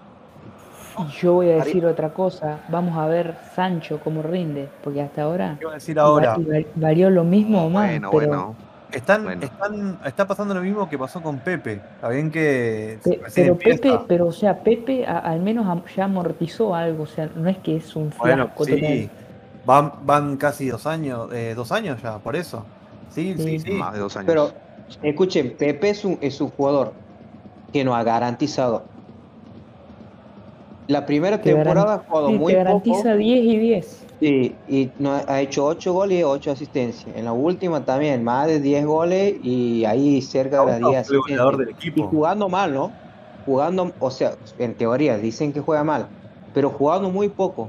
Yo voy a decir otra cosa, vamos a ver Sancho cómo rinde, porque hasta ahora, ¿Qué a decir ahora? varió lo mismo o más. Bueno, bueno. Están, están, está pasando lo mismo que pasó con Pepe. Está bien que. pero Pepe, pero o sea, Pepe al menos ya amortizó algo. O sea, no es que es un bueno, sí. Van, van casi dos años, eh, dos años ya, por eso. Sí, sí, sí, Más de dos años. Pero escuchen, Pepe es un, es un jugador que nos ha garantizado. La primera temporada ha jugado muy garantiza 10 y 10. Sí, y no, ha hecho 8 goles y 8 asistencias. En la última también, más de 10 goles y ahí cerca de las 10 asistencias. Del equipo. Y jugando mal, ¿no? Jugando, o sea, en teoría dicen que juega mal, pero jugando muy poco.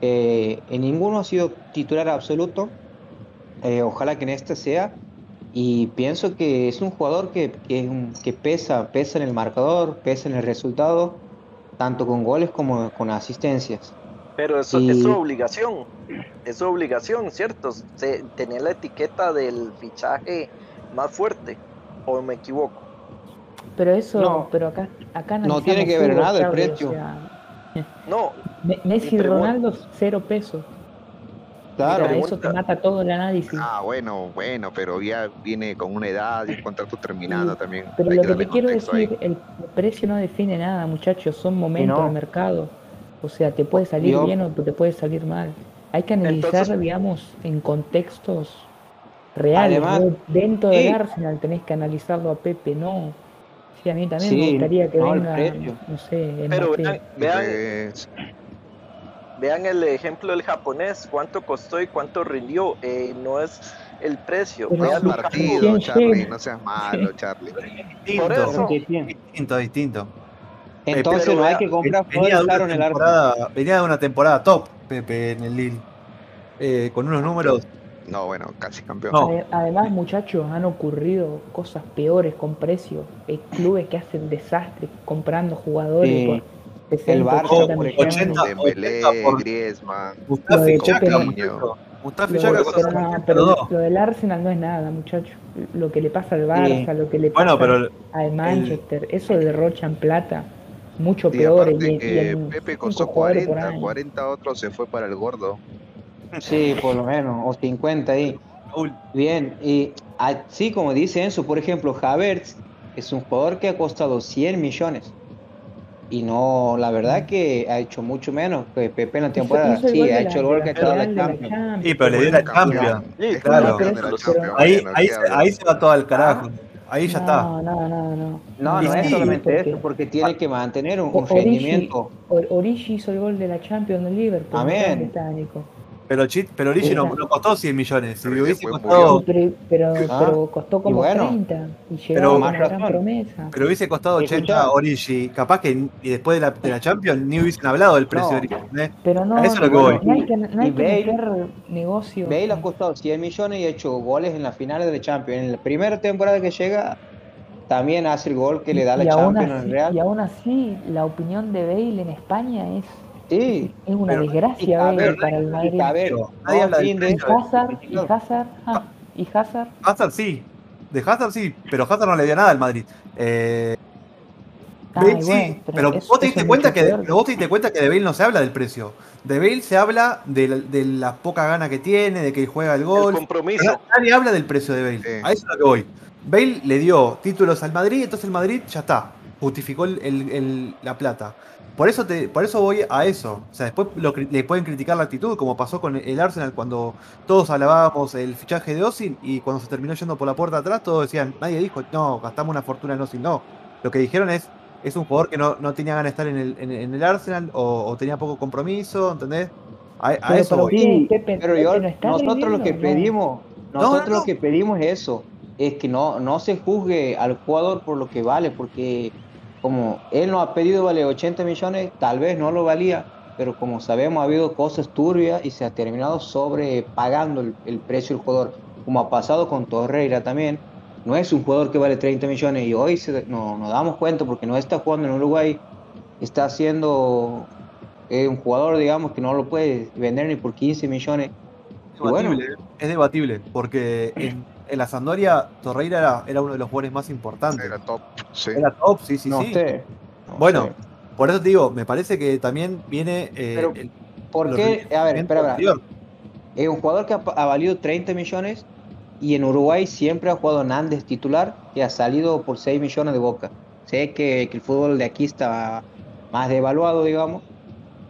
Eh, en ninguno ha sido titular absoluto. Eh, ojalá que en este sea. Y pienso que es un jugador que, que, que pesa, pesa en el marcador, pesa en el resultado, tanto con goles como con asistencias. Pero eso es su obligación, es su obligación, ¿cierto? tener la etiqueta del fichaje más fuerte, o me equivoco. Pero eso, pero acá, acá no tiene que ver nada el precio. No, Me- Messi y Ronaldo, cero pesos. Claro, Mira, eso te mata todo el análisis. Ah, bueno, bueno, pero ya viene con una edad y un contrato terminando Sí, también. Pero Hay lo que te quiero ahí. decir, el precio no define nada, muchachos, son momentos no. de mercado. O sea, te puede salir Yo- bien o te puede salir mal. Hay que analizar, Entonces- digamos, en contextos reales. Además, dentro del sí. Arsenal tenés que analizarlo a Pepe, no. Sí, a mí también me gustaría que no, venga, no sé, pero Mbappé. vean, vean, vean el ejemplo del japonés, cuánto costó y cuánto rindió. Eh, no es el precio. Pero Lukaku. partido, ¿Quién Charlie, no seas malo, Charlie. Distinto, Por eso. distinto, distinto. Entonces pero no hay que comprar Venía una en el Arsenal. temporada, venía de una temporada top, Pepe, en el Lille. Eh, con unos números. No, bueno, casi campeón. No. Además, muchachos, han ocurrido cosas peores con precios. Hay clubes que hacen desastres comprando jugadores Sí. por 60, Barça, 80 por ejemplo. 80, Dembélé, 80 por- Griezmann. Mustafi muchacho. Mustafi Lo, Chaka pero, costó no, 100 pero los dos. lo del Arsenal no es nada, muchachos. Lo que le pasa al Barça, lo que le pasa Bueno, pero al Manchester, eso derrochan plata mucho Y peor. aparte que en Pepe costó jugadores por 40, año. 40 otros se fue para el gordo. Sí, por lo menos, o 50 ahí. Bien, y así como dice Enzo, por ejemplo, Havertz es un jugador que ha costado 100 millones. Y no, la verdad que ha hecho mucho menos que Pepe en la Hizo- temporada. hizo el Sí, ha hecho el gol que ha final de la Champions. Sí, pero le dio la Champions. Sí, Claro. Ahí, ahí, ahí se va todo al carajo. Ahí ya no, está. No, no, no. No, no es solamente porque- eso, porque tiene que mantener un, un Origi, rendimiento. Or- Origi hizo el gol de la Champions del Liverpool. Amén. ¿dónde está, Nico? Pero, Chit, pero Origi no, no costó 100 millones. Si Pero hubiese costado, pero, pero, Ah, pero costó como y bueno. 30 y llegó Pero- con Más una gran razón. promesa. pero hubiese costado Escuchá. 80 Origi, capaz que y después de la, de la Champions ni hubiesen hablado del precio No. de Origi. ¿entendés? Pero no, eso es lo que no, voy. no hay que, no hay Y que Bale- meter negocio. Bale ha costado 100 millones y ha hecho goles en las finales de Champions. En la primera temporada que llega, también hace el gol que le da la y, Champions así, al Real. y aún así, la opinión de Bale en España es, Sí, es una Pero- desgracia para el Madrid. a ver, Pero nadie habla Y precio. Hazard, y Hazard, ah, y Hazard, Hazard sí. De Hazard sí, pero Hazard no le dio nada al Madrid. Eh, ah, Bale sí, pero vos te diste cuenta que vos te diste cuenta que de Bale no se habla del precio. De Bale se habla de la, de la poca gana que tiene, de que juega el El gol. compromiso. Nadie habla del precio de Bale. Sí. A eso es lo que voy. Bale le dio títulos al Madrid, entonces el Madrid ya está. Justificó el- el- el- la plata. Por eso, te, por eso voy a eso. O sea, después lo le pueden criticar la actitud, como pasó con el Arsenal cuando todos alabábamos el fichaje de Ozil y cuando se terminó yendo por la puerta atrás, todos decían, nadie dijo, no, gastamos una fortuna en Ozil. No. Lo que dijeron es, es un jugador que no, no tenía ganas de estar en el, en, en el Arsenal o, o tenía poco compromiso, ¿entendés? A, a Pero eso voy. usted, Sí, Pepe- pero yo, nosotros lo que pedimos, No, nosotros no, no. lo que pedimos es eso, es que no, no se juzgue al jugador por lo que vale, porque como él no ha pedido vale 80 millones, tal vez no lo valía, pero como sabemos ha habido cosas turbias y se ha terminado sobrepagando el, el precio del jugador, como ha pasado con Torreira también. No es un jugador que vale 30 millones y hoy se- no, nos damos cuenta porque no está jugando en Uruguay, está haciendo eh, un jugador, digamos, que no lo puede vender ni por 15 millones. Es debatible, es debatible, porque en, en la Sampdoria Torreira era, era uno de los jugadores más importantes. Era top. Sí. Era top, sí, sí, no sí. sé. no Bueno, sé. Por eso te digo, me parece que también viene eh, Pero, el, ¿por qué? A ver, espera, espera. Es un jugador que ha, ha valido 30 millones y en Uruguay siempre ha jugado Nández titular y ha salido por 6 millones de boca. Sé que, que el fútbol de aquí está más devaluado, digamos,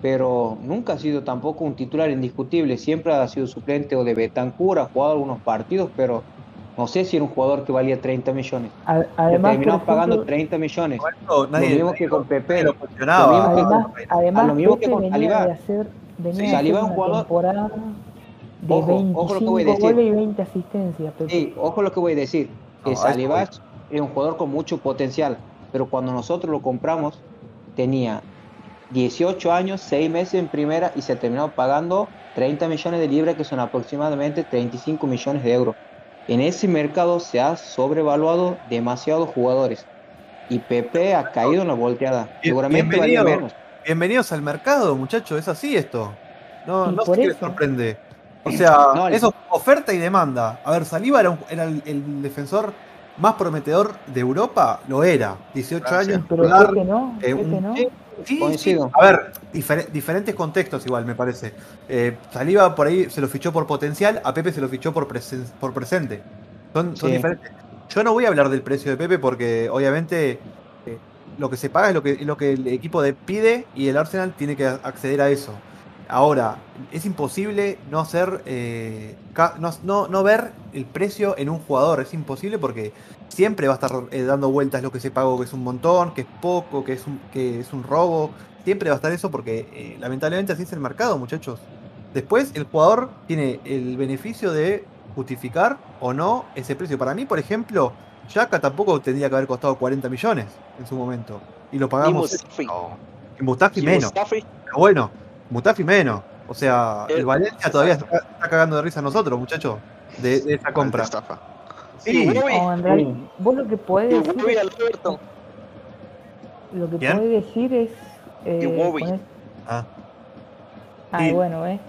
pero nunca ha sido tampoco un titular indiscutible. Siempre ha sido suplente o de Betancur, ha jugado algunos partidos, pero no sé si era un jugador que valía 30 millones. Le Además, terminamos por pagando ejemplo, 30 millones. Nadie, lo mismo que con Pepe. lo mismo que además, Torreira. además lo mismo que con venía Sí, hacer es un una jugador- temporada de Ojo, ojo lo que voy a 25 decir. goles y 20 asistencias. Pepe. Sí, ojo lo que voy a decir. Que No, voy. es un jugador con mucho potencial, pero cuando nosotros lo compramos tenía 18 años, 6 meses en primera y se terminó pagando 30 millones de libras, que son aproximadamente 35 millones de euros. En ese mercado se ha sobrevaluado demasiados jugadores y Pepe ha caído en la volteada. Seguramente bienvenido. menos. Bienvenidos al mercado, muchachos, es así esto. No, no sé qué les sorprende. O sea, No, eso oferta y demanda. A ver, Saliba era, un- era el, el defensor más prometedor de Europa, lo era. 18 Gracias. años. Pero titular, Pepe no, eh, un- no. Sí, sí. A ver, difer- diferentes contextos igual, me parece. Eh, Saliba por ahí se lo fichó por potencial, a Pepe se lo fichó por, presen- por presente. Son, son Sí. diferentes. Yo no voy a hablar del precio de Pepe porque obviamente eh, lo que se paga es lo que, es lo que el equipo de pide y el Arsenal tiene que acceder a eso. Ahora, es imposible no hacer, eh, no, no- no ver el precio en un jugador, es imposible porque siempre va a estar eh, dando vueltas lo que se pagó, que es un montón, que es poco, que es un, que es un robo, siempre va a estar eso porque eh, lamentablemente así es el mercado, muchachos. Después el jugador tiene el beneficio de justificar o no ese precio. Para mí, por ejemplo, Yaka tampoco tendría que haber costado 40 millones en su momento. Y lo pagamos Mustafi. No, en Mustafi Y menos. Mustafi, Pero bueno, Mustafi menos. O sea, el Eh, Valencia todavía está, está cagando de risa a nosotros, muchachos, de, de esa compra. estafa. Sí, realidad, vos lo que podés decir, lo que ¿Quién? podés decir es eh, poner- Ah, Ah, Sí. bueno, ¿eh?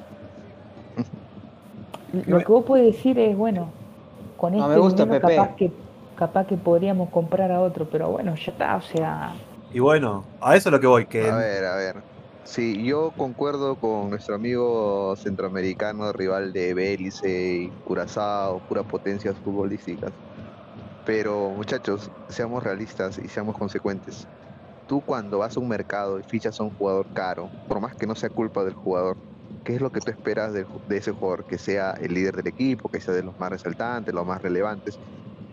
Lo que vos podés decir es, bueno, con No este me gusta dinero Pepe. capaz que capaz que podríamos comprar a otro, pero bueno, ya está, o sea, y bueno, a eso es lo que voy, que A ver, a ver. Sí, yo concuerdo con nuestro amigo centroamericano, rival de Belice y Curazao, puras potencias futbolísticas. Pero muchachos, seamos realistas y seamos consecuentes. Tú cuando vas a un mercado y fichas a un jugador caro, por más que no sea culpa del jugador, ¿qué es lo que tú esperas ju- de, ese jugador? Que sea el líder del equipo, que sea de los más resaltantes, los más relevantes.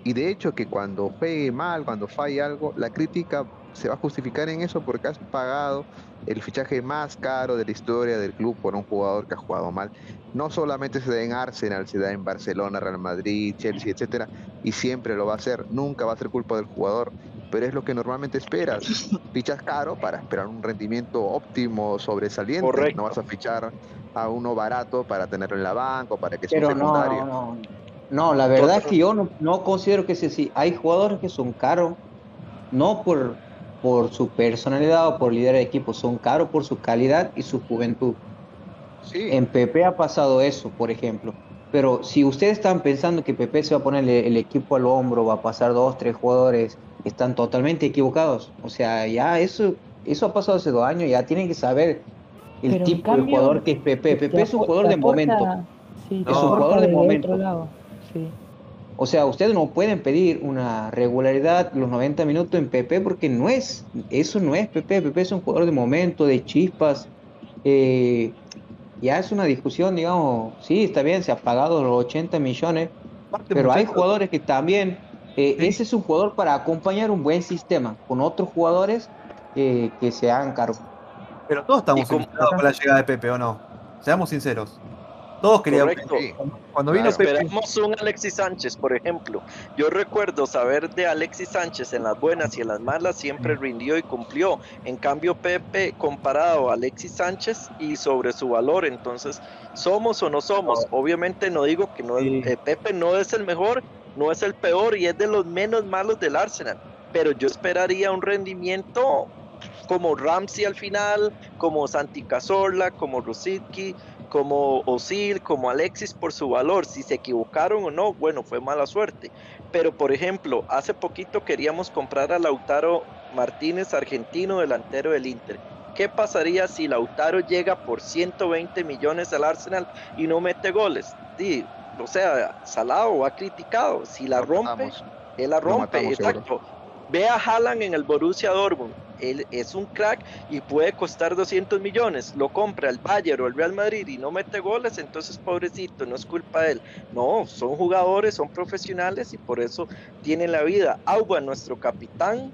Y de hecho que cuando juegue mal, cuando falle algo, la crítica se va a justificar en eso porque has pagado el fichaje más caro de la historia del club por un jugador que ha jugado mal. No solamente se da en Arsenal, se da en Barcelona, Real Madrid, Chelsea, etcétera, y siempre lo va a hacer. Nunca va a ser culpa del jugador, pero es lo que normalmente esperas. Fichas caro para esperar un rendimiento óptimo, sobresaliente. Correcto. No vas a fichar a uno barato para tenerlo en la banca o para que sea Pero un no, secundario. no, no. No, la verdad es que yo no, no considero que sea así. Hay jugadores que son caros, no por, por su personalidad o por liderar equipo, son caros por su calidad y su juventud. Sí, En PP ha pasado eso, por ejemplo. Pero si ustedes están pensando que PP se va a poner el, el equipo al hombro, va a pasar dos, tres jugadores, están totalmente equivocados. O sea, ya eso, eso ha pasado hace dos años, ya tienen que saber el Pero tipo de jugador que es PP. te PP es un jugador de momento. Sí, Es un jugador de desde momento. otro lado, sí. O sea, ustedes no pueden pedir una regularidad los 90 minutos en PP porque no es, eso no es PP. PP es un jugador de momento, de chispas. eh, ya es una discusión, digamos, sí, está bien, se ha pagado los 80 millones, aparte, pero hay muchachos, jugadores que también, eh, Sí. ese es un jugador para acompañar un buen sistema con otros jugadores eh, que se hagan cargo. Pero todos estamos con la llegada de Pepe, ¿o no? Seamos sinceros. Todos queríamos. Correcto. sí. Cuando vino Claro. Pepe. Esperamos un Alexis Sánchez, por ejemplo. Yo recuerdo saber de Alexis Sánchez en las buenas y en las malas siempre rindió y cumplió. En cambio, Pepe comparado a Alexis Sánchez y sobre su valor, entonces, ¿somos o no somos? Obviamente no digo que no Sí. eh, Pepe no es el mejor, no es el peor y es de los menos malos del Arsenal. Pero yo esperaría un rendimiento como Ramsey al final, como Santi Cazorla, como Rosicki, como Osil, como Alexis por su valor. Si se equivocaron o no, bueno, fue mala suerte. Pero por ejemplo, hace poquito queríamos comprar a Lautaro Martínez, argentino delantero del Inter. ¿Qué pasaría si Lautaro llega por 120 millones al Arsenal y no mete goles? Sí, o sea, Salado ha criticado. Si la rompe, matamos. él la rompe, matamos, seguro. exacto. Ve a Haaland en el Borussia Dortmund. Él es un crack y puede costar 200 millones. Lo compra el Bayern o el Real Madrid y no mete goles, entonces pobrecito, no es culpa de él. No, son jugadores, son profesionales y por eso tienen la vida. Agua, nuestro capitán,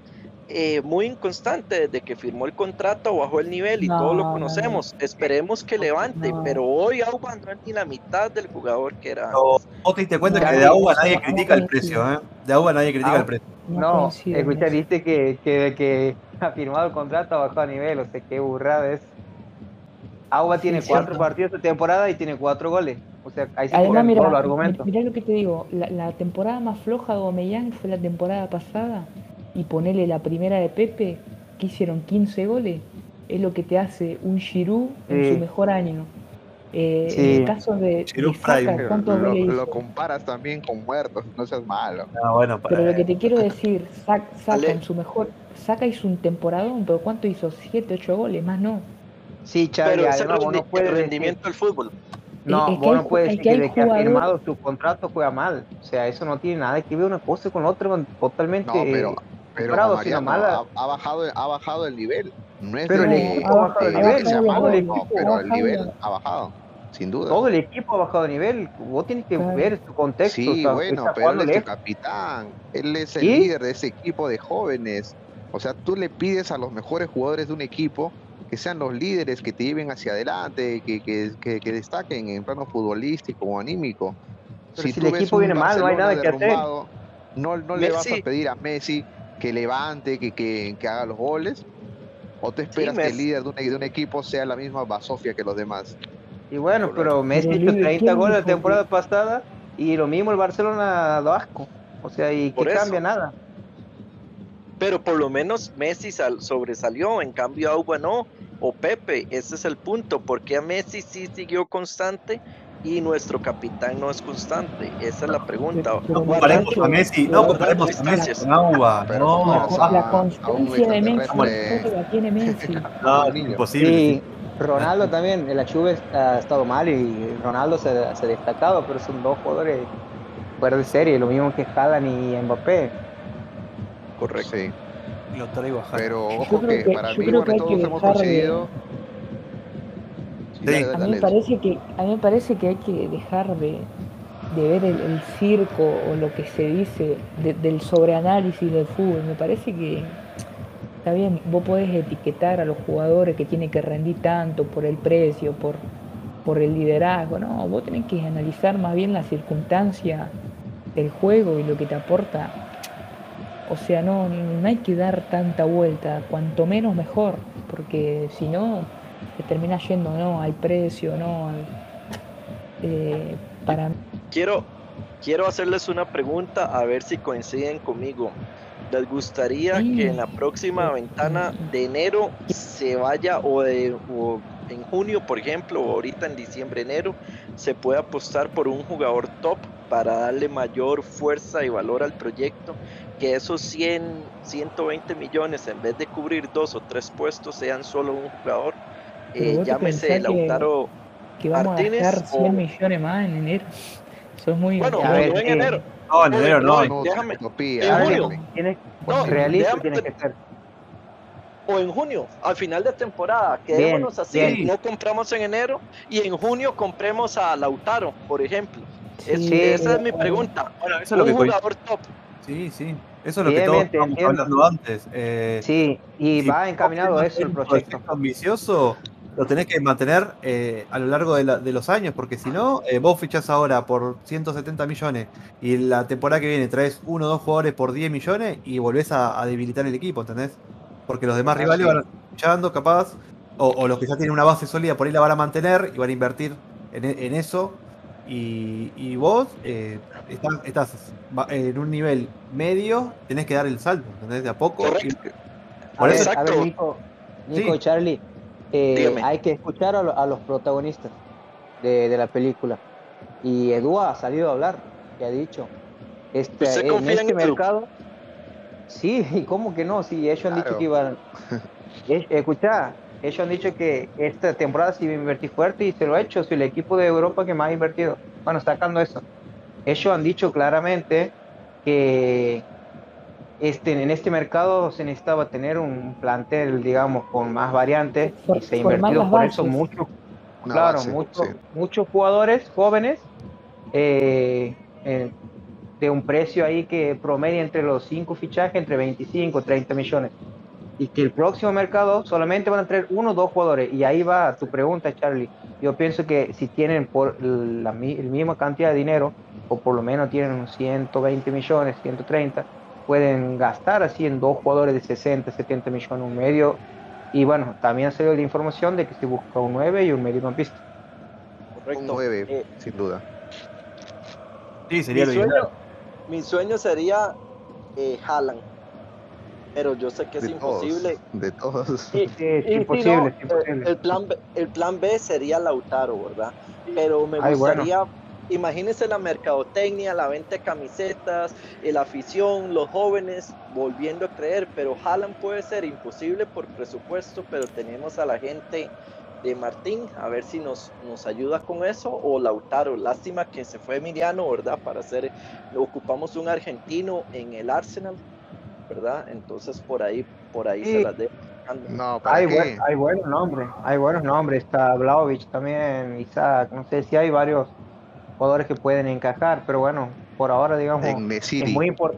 eh, muy inconstante desde que firmó el contrato, bajó el nivel y No, todos lo no, conocemos. Esperemos que levante, No. pero hoy Agua no es ni la mitad del jugador que era. Pero vos te diste cuenta No, que de agua no, nadie no critica el precio, ¿eh? De agua nadie critica Ah, el precio. No, No, escucha, viste que, que, que ha firmado el contrato a bajo nivel, o sea, qué burrada es. Agua tiene cuatro cierto. partidos de temporada y tiene cuatro goles. O sea, ahí sí Además, mira, los argumentos. mirá lo que te digo, la, la temporada más floja de Aubameyang fue la temporada pasada y ponele la primera de Pepe, que hicieron 15 goles, es lo que te hace un Giroud en Sí. su mejor año. Eh, Sí. En el caso de. Pero ¿cuántos lo, lo comparas también con muertos, no seas malo. Bueno, para- Pero lo que te quiero decir, Sa- Saka Ale. en su mejor. Saka hizo un temporadón, pero ¿cuánto hizo? ¿7, 8 goles? Más no. Sí, Charlie, Pero además vos no puedes el decir- rendimiento del fútbol. No, Es que vos no puedes es decir que de que ha firmado su contrato juega mal. O sea, eso no tiene nada que ver una cosa con otra, man, totalmente. No, pero, eh, pero comparado, Mariano, sino mala. ha, ha bajado, ha bajado el nivel. No es Pero de el que- equipo ha bajado el nivel, pero el nivel ha bajado, sin duda. todo el equipo ha bajado de nivel. Vos tienes que Claro. ver su contexto. Sí, o sea, bueno, pero él es tu capitán, él es el ¿Sí? líder de ese equipo de jóvenes. O sea, tú le pides a los mejores jugadores de un equipo que sean los líderes, que te lleven hacia adelante, que, que, que- que destaquen en plano futbolístico o anímico. Pero si tú el ves equipo viene mal, no hay nada que hacer. derrumbado, No, no le vas a Messi- pedir a Messi que levante, que, que, que haga los goles. ¿O tú esperas que el Messi. líder de un, de un equipo sea la misma basofia que los demás? Y bueno, pero Messi hizo Libre, 30 ¿quién goles la temporada pasada y lo mismo el Barcelona lo asco. O sea, ¿y Por qué eso. cambia nada? Pero por lo menos Messi sal- sobresalió, en cambio Agua no, o Pepe, ese es el punto, porque a Messi sí siguió constante y nuestro capitán no es constante, esa es la pregunta. No comparemos a Messi, no comparemos a Messi con Agua. No, La, constancia de Messi la tiene Messi. no, imposible. Ronaldo también, en la Juve ha estado mal y Ronaldo se, se ha destacado, pero son dos jugadores fuera de serie, lo mismo que Haaland y Mbappé. Correcto. Sí, Lo traigo a pero ojo que, que- para mí, bueno, hay que todos hemos de- coincidido. Sí, A mí, me parece que, a mí me parece que hay que dejar de, de ver el, el circo o lo que se dice de- del sobreanálisis del fútbol. Me parece que está bien, vos podés etiquetar a los jugadores que tienen que rendir tanto por el precio, por, por el liderazgo. No, vos tenés que analizar más bien la circunstancia del juego y lo que te aporta. O sea, no, no hay que dar tanta vuelta, cuanto menos mejor, porque si no, te termina yendo no al precio, no al, eh, para Quiero, quiero hacerles una pregunta a ver si coinciden conmigo. ¿Les gustaría Sí. que en la próxima ventana de enero se vaya o, de, o en junio, por ejemplo, o ahorita en diciembre, enero, se pueda apostar por un jugador top para darle mayor fuerza y valor al proyecto? Que esos 100, 120 millones, en vez de cubrir dos o tres puestos, sean solo un jugador. Eh, llámese pensás que- Lautaro. que vamos Martínez a gastar 100 o- millones más en enero. Eso es muy Bueno, A ver, en eh, enero. No, en enero no. no, déjame- utopía, en. Charlie. tienes- No, realista déjame tienes que ser. o en junio, al final de temporada. Bien, Quedémonos así, bien. no compramos en enero y en junio compremos a Lautaro, por ejemplo. Es- Sí, esa es mi o- pregunta. Bueno, eso es lo que jugador top. Sí, sí. Eso es lo que Bien, todos bien, estábamos hablando antes. Eh, Sí, y si va encaminado a eso el proyecto ambicioso, lo tenés que mantener eh, a lo largo de, la- de los años, porque si no, eh, vos fichás ahora por 170 millones y la temporada que viene traes uno o dos jugadores por 10 millones y volvés a, a debilitar el equipo, ¿entendés? Porque los demás Ah, rivales van fichando capaz, o, o los que ya tienen una base sólida por ahí la van a mantener y van a invertir en, en eso. Y, y vos eh, estás, en un nivel medio, tenés que dar el salto, ¿entendés? De a poco. Correcto. A Por ver, eso- a ver, Exacto. Nico, Nico Sí. y Charlie, eh, hay que escuchar a, lo- a los protagonistas de, de la película. Y Edu ha salido a hablar, y ha dicho, este, ¿Usted en confía en este mercado, sí, ¿y ¿cómo que no? Sí, ellos han dicho Claro. que iban, escucha, ellos han dicho que esta temporada sí invertir fuerte y se lo ha hecho, si el equipo de Europa que más ha invertido, bueno, sacando eso, ellos han dicho claramente que este, en este mercado se necesitaba tener un plantel, digamos, con más variantes For- y se ha invertido por eso mucho, Una claro, base, muchos sí. muchos jugadores jóvenes eh, eh, de un precio ahí que promedia entre los cinco fichajes entre 25 30 millones. Y que el próximo mercado solamente van a traer uno o dos jugadores. Y ahí va tu pregunta Charlie. Yo pienso que si tienen por la el misma cantidad de dinero o por lo menos tienen unos 120 millones 130 pueden gastar así en dos jugadores de 60 70 millones un medio y bueno también ha salido la información de que se busca un 9 y un mediocampista Un Correcto. 9, Eh, sin duda. Sí, mi, sería lo ideal. sueño, mi sueño sería eh, Haaland. pero yo sé que es De todos, imposible. de todos. Y- Sí, es y- imposible, no, es imposible. El plan, B, el plan B sería Lautaro, ¿verdad? Pero me Ay, bueno. Imagínense la mercadotecnia, la venta de camisetas, la afición, los jóvenes volviendo a creer, pero Haaland puede ser imposible por presupuesto, pero tenemos a la gente de Martín, a ver si nos, nos ayuda con eso, o Lautaro, lástima que se fue Emiliano, ¿verdad? Para hacer, ocupamos un argentino en el Arsenal, ¿verdad? Entonces por ahí, por ahí se las dejo. No, ¿para Hay, qué? buen- hay buenos nombres, hay buenos nombres. Está Vlaovic también, Isaac, no sé si hay varios jugadores que pueden encajar, pero bueno, por ahora digamos es muy impor-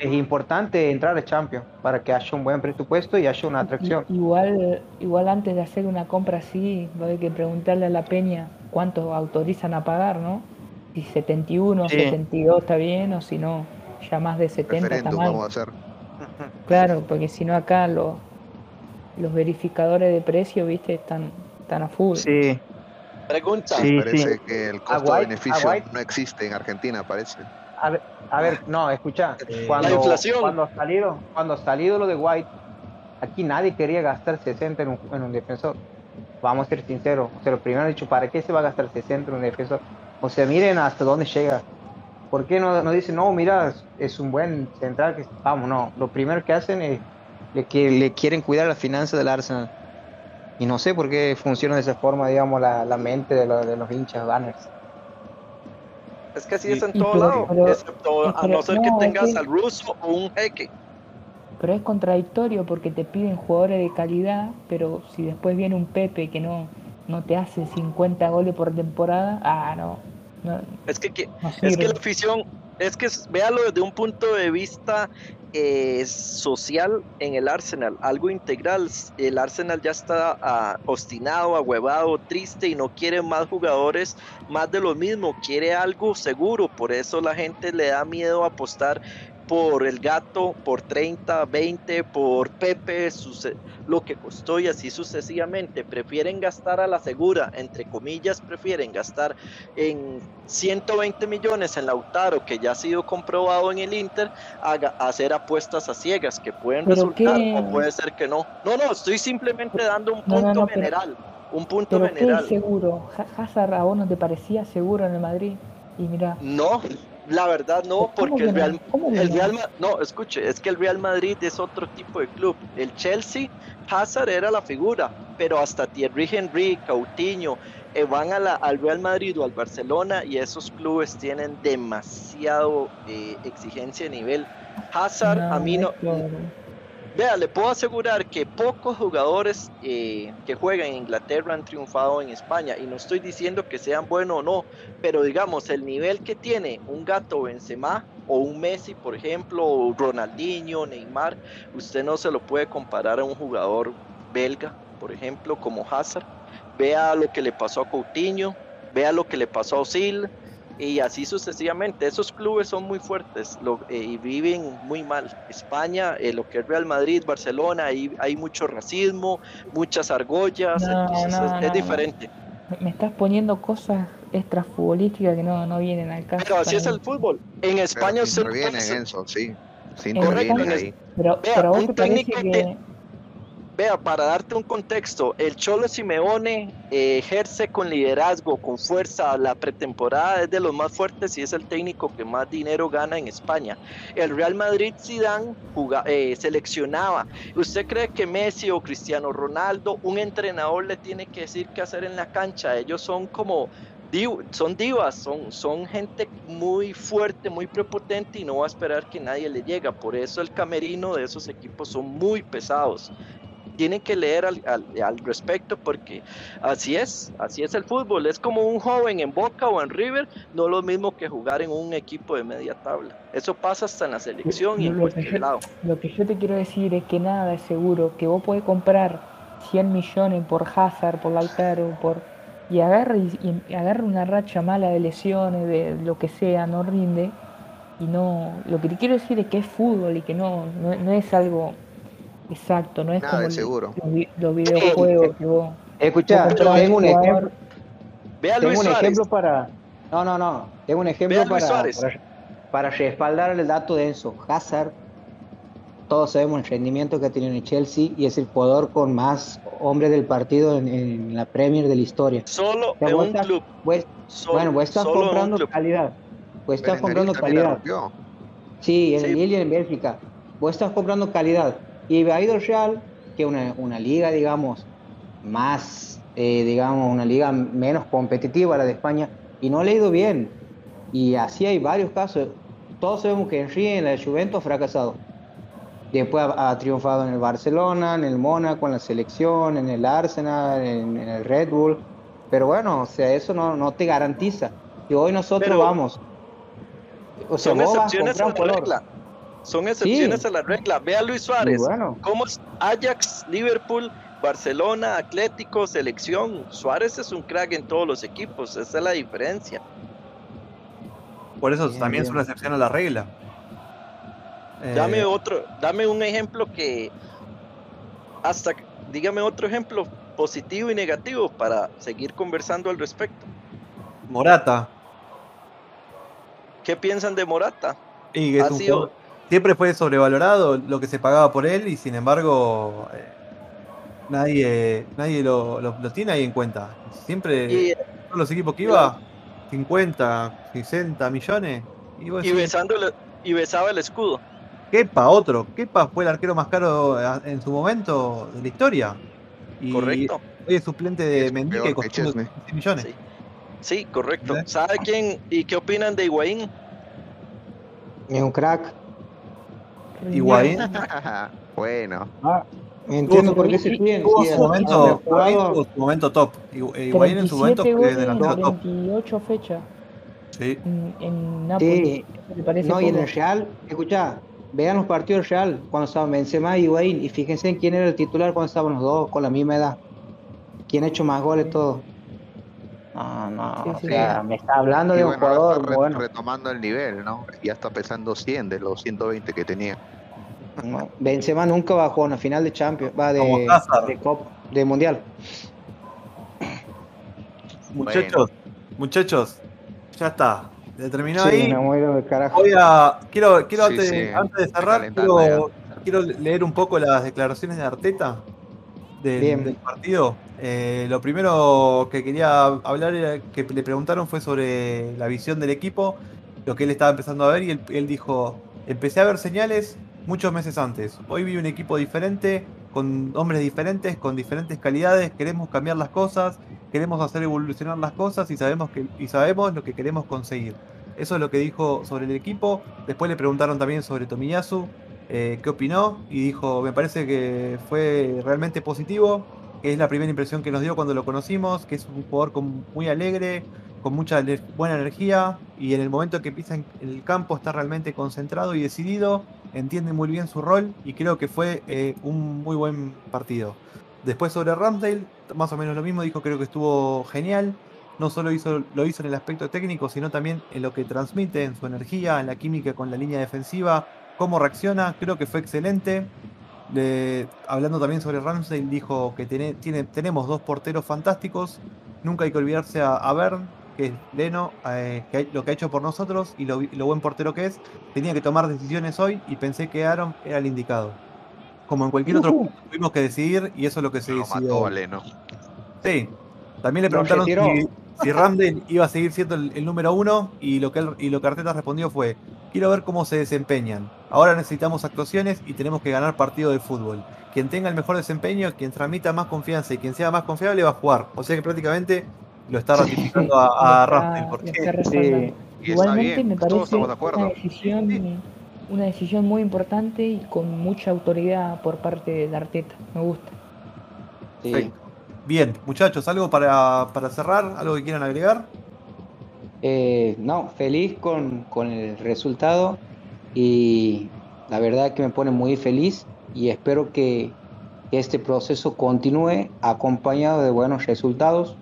es importante entrar a Champions para que haya un buen presupuesto y haya una atracción. Igual, igual antes de hacer una compra así, va a haber que preguntarle a la peña cuánto autorizan a pagar, ¿no? Si 71, Sí. 72 está bien o si no, ya más de 70 está mal. vamos a hacer. Claro, porque si no acá los, los verificadores de precio, viste, están, están a full. Sí, Pregunta. Sí, parece sí. que el costo-beneficio no existe en Argentina, parece. a ver, a ver, no, escucha, cuando, La inflación. cuando ha salido, cuando ha salido lo de White, aquí nadie quería gastar 60 en un, en un defensor. Vamos a ser sinceros. O sea, lo primero he dicho, ¿para qué se va a gastar 60 en un defensor? O sea, miren hasta dónde llega. ¿Por qué no, no dicen, no, mira, es un buen central, que vamos, no. Lo primero que hacen es le, que le quieren cuidar la finanza del Arsenal. Y no sé por qué funciona de esa forma, digamos, la, la mente de, los- de los hinchas banners. Es que así Sí. es en todo pero- lado, pero- excepto a no ser que no, tengas al ruso o un jeque. Pero es contradictorio porque te piden jugadores de calidad, pero si después viene un Pepe que no, no te hace 50 goles por temporada, ah, no, no, Es que, que- no es que la afición, es que véalo desde un punto de vista eh, social en el Arsenal, algo integral. El Arsenal ya está ah, obstinado, ahuevado, triste y no quiere más jugadores, más de lo mismo, quiere algo seguro. Por eso la gente le da miedo apostar por el gato, por 30, 20, por Pepe, lo que costó y así sucesivamente. Prefieren gastar a la segura, entre comillas, prefieren gastar en 120 millones en Lautaro, que ya ha sido comprobado en el Inter, a, hacer apuestas a ciegas, que pueden resultar qué- o puede ser que no. No, no, estoy simplemente dando un No, no, punto no, pero- general. Un punto Pero qué general. seguro, Ha- Hazard a vos no te parecía seguro en el Madrid y mira, No, la verdad no, ¿Cómo porque que el? Real, ¿Cómo que el no? Real Ma- no, escuche, es que el Real Madrid es otro tipo de club. El Chelsea, Hazard era la figura, pero hasta Thierry Henry, Coutinho, eh, van a la- al Real Madrid o al Barcelona y esos clubes tienen demasiado eh, exigencia de nivel. Hazard, a mí no, claro. Vea, le puedo asegurar que pocos jugadores eh, que juegan en Inglaterra han triunfado en España y no estoy diciendo que sean buenos o no, pero digamos el nivel que tiene un gato Benzema o un Messi, por ejemplo, o Ronaldinho, Neymar, usted no se lo puede comparar a un jugador belga, por ejemplo, como Hazard. Vea lo que le pasó a Coutinho, vea lo que le pasó a Osil y así sucesivamente. Esos clubes son muy fuertes lo- eh, y viven muy mal. España, eh, lo que es Real Madrid, Barcelona, ahí hay mucho racismo, muchas argollas, No, entonces no, es, es no, no. diferente. Me- me estás poniendo cosas extrafutbolísticas que no, no vienen al caso. Pero así es el fútbol. En España Pero ser- Enzo, sí. Sí. Pero, Vea, pero a vos un te parece que... Vea, para darte un contexto, el Cholo Simeone eh, ejerce con liderazgo, con fuerza, la pretemporada es de los más fuertes y es el técnico que más dinero gana en España. El Real Madrid Zidane juga- eh, seleccionaba. ¿Usted cree que Messi o Cristiano Ronaldo, un entrenador le tiene que decir qué hacer en la cancha? Ellos son como son divas, son, son gente muy fuerte, muy prepotente y no va a esperar que nadie le llega. Por eso el camerino de esos equipos son muy pesados tienen que leer al, al- al respecto porque así es, así es el fútbol. Es como un joven en Boca o en River, no lo mismo que jugar en un equipo de media tabla. Eso pasa hasta en la selección y en cualquier yo- lado. Lo que yo te quiero decir es que nada es seguro, que vos podés comprar 100 millones por Hazard, por Lautaro, por y agarra y, y agarra una racha mala de lesiones, de lo que sea, no rinde y no, lo que te quiero decir es que es fútbol y que no, no, no es algo exacto, no es Nada como el- seguro. los, los videojuegos que vos, Escucha, vos tengo un jugador, ejemplo, Ve a tengo Luis un Suárez. ejemplo para. No, no, no. Tengo un ejemplo Luis para, para, para respaldar el dato de Enzo. Hazard todos sabemos el rendimiento que ha tenido en Chelsea y es el jugador con más hombres del partido en, en la Premier de la historia. Solo en vos un estás- club. Pues, Solo- bueno, vos estás comprando calidad. Vos estás comprando calidad. Sí, en Sí. el Lille y en Bélgica. Vos estás comprando calidad. Y al Real, que una, una liga, digamos, más, eh, digamos, una liga menos competitiva, la de España, y no le ha ido bien. Y así hay varios casos. Todos sabemos que Henry en la Juventus ha fracasado. Después ha, ha triunfado en el Barcelona, en el Mónaco, en la selección, en el Arsenal, en, en el Red Bull. Pero bueno, o sea, eso no, no te garantiza. Y hoy nosotros Pero- vamos. O sea, vos vas a comprar un regla. Son excepciones Sí. a la regla. Ve a Luis Suárez. bueno, ¿Cómo es Ajax, Liverpool, Barcelona, Atlético, selección? Suárez es un crack en todos los equipos. Esa es la diferencia. Por eso Bien, también es bien. una excepción a la regla. Eh, Dame otro, dame un ejemplo que hasta dígame otro ejemplo positivo y negativo para seguir conversando al respecto. Morata. ¿Qué piensan de Morata? Y que es Ha sido- jugador- siempre fue sobrevalorado lo que se pagaba por él y sin embargo eh, nadie, nadie lo, lo- lo tiene ahí en cuenta. Siempre Y, todos los equipos que iba, 50, 60 millones. Y, vos y decís, besándole, y besaba el escudo. Kepa, otro. Kepa fue el arquero más caro eh, en su momento de la historia. Y Correcto. hoy es suplente de Es Mendy peor que que costó Chesney. 15 millones. Sí. Sí, correcto. ¿Eh? ¿Sabe quién y qué opinan de Higuaín? es un crack. Higuaín. bueno, Entiendo Tuvo- por qué se piden. Tuvo su momento, tuvo su momento top. Higu- eh, Higuaín en su momento 37 fue delantero top. 28 fechas Sí. en, en Nápoles. Sí. ¿Eso ¿Te parece No, y en poco? el Real, escucha, vean los partidos del Real cuando estaban Benzema y Higuaín y fíjense en quién era el titular cuando estaban los dos con la misma edad. ¿Quién ha hecho más goles todo? No, no, Sí, o sí, sea, me está hablando y de un bueno, jugador está re- bueno. retomando el nivel, ¿no? Ya está pesando 100 de los 120 que tenía. No, Benzema nunca va a jugar una final de Champions, va de, de Copa, de Mundial. Muchachos, muchachos, ya está. Se terminó Sí, ahí. me muero de carajo. Voy a. Quiero, quiero Sí, antes, sí, antes de cerrar, quiero, quiero leer un poco las declaraciones de Arteta del, Bien. del partido. Eh, lo primero que quería hablar era que le preguntaron fue sobre la visión del equipo, lo que él estaba empezando a ver, y él, dijo: Empecé a ver señales muchos meses antes. Hoy vi un equipo diferente, con hombres diferentes, con diferentes calidades. Queremos cambiar las cosas, queremos hacer evolucionar las cosas y sabemos, que, y sabemos lo que queremos conseguir. Eso es lo que dijo sobre el equipo. Después le preguntaron también sobre Tomiyasu, eh, qué opinó, y dijo, me parece que fue realmente positivo, es la primera impresión que nos dio cuando lo conocimos, que es un jugador muy alegre, con mucha buena energía, y en el momento que pisa en el campo está realmente concentrado y decidido, entiende muy bien su rol, y creo que fue eh, un muy buen partido. Después sobre Ramsdale, más o menos lo mismo, dijo creo que estuvo genial, no solo hizo, lo hizo en el aspecto técnico, sino también en lo que transmite, en su energía, en la química con la línea defensiva, cómo reacciona, creo que fue excelente. Hablando también sobre Ramsdale, dijo que tiene, tiene- tenemos dos porteros fantásticos, nunca hay que olvidarse a, a Bern, que es Leno, eh, que lo que ha hecho por nosotros y lo, buen portero que es, tenía que tomar decisiones hoy y pensé que Aaron era el indicado. Como en cualquier otro punto tuvimos que decidir y eso es lo que se Lo decidió. mató hoy. Valeno. Sí. También le preguntaron si, si Ramsdale iba a seguir siendo el, el número uno y lo, que él- y lo que Arteta respondió fue, quiero ver cómo se desempeñan. Ahora necesitamos actuaciones y tenemos que ganar partido de fútbol. Quien tenga el mejor desempeño, quien transmita más confianza y quien sea más confiable va a jugar. O sea que prácticamente lo está ratificando a, a Porque Igualmente bien, me parece de una decisión, una decisión muy importante y con mucha autoridad por parte de Arteta. Me gusta. Bien, muchachos, ¿algo para, para cerrar? ¿Algo que quieran agregar? Eh, no, feliz con, con el resultado y la verdad que me pone muy feliz y espero que este proceso continúe acompañado de buenos resultados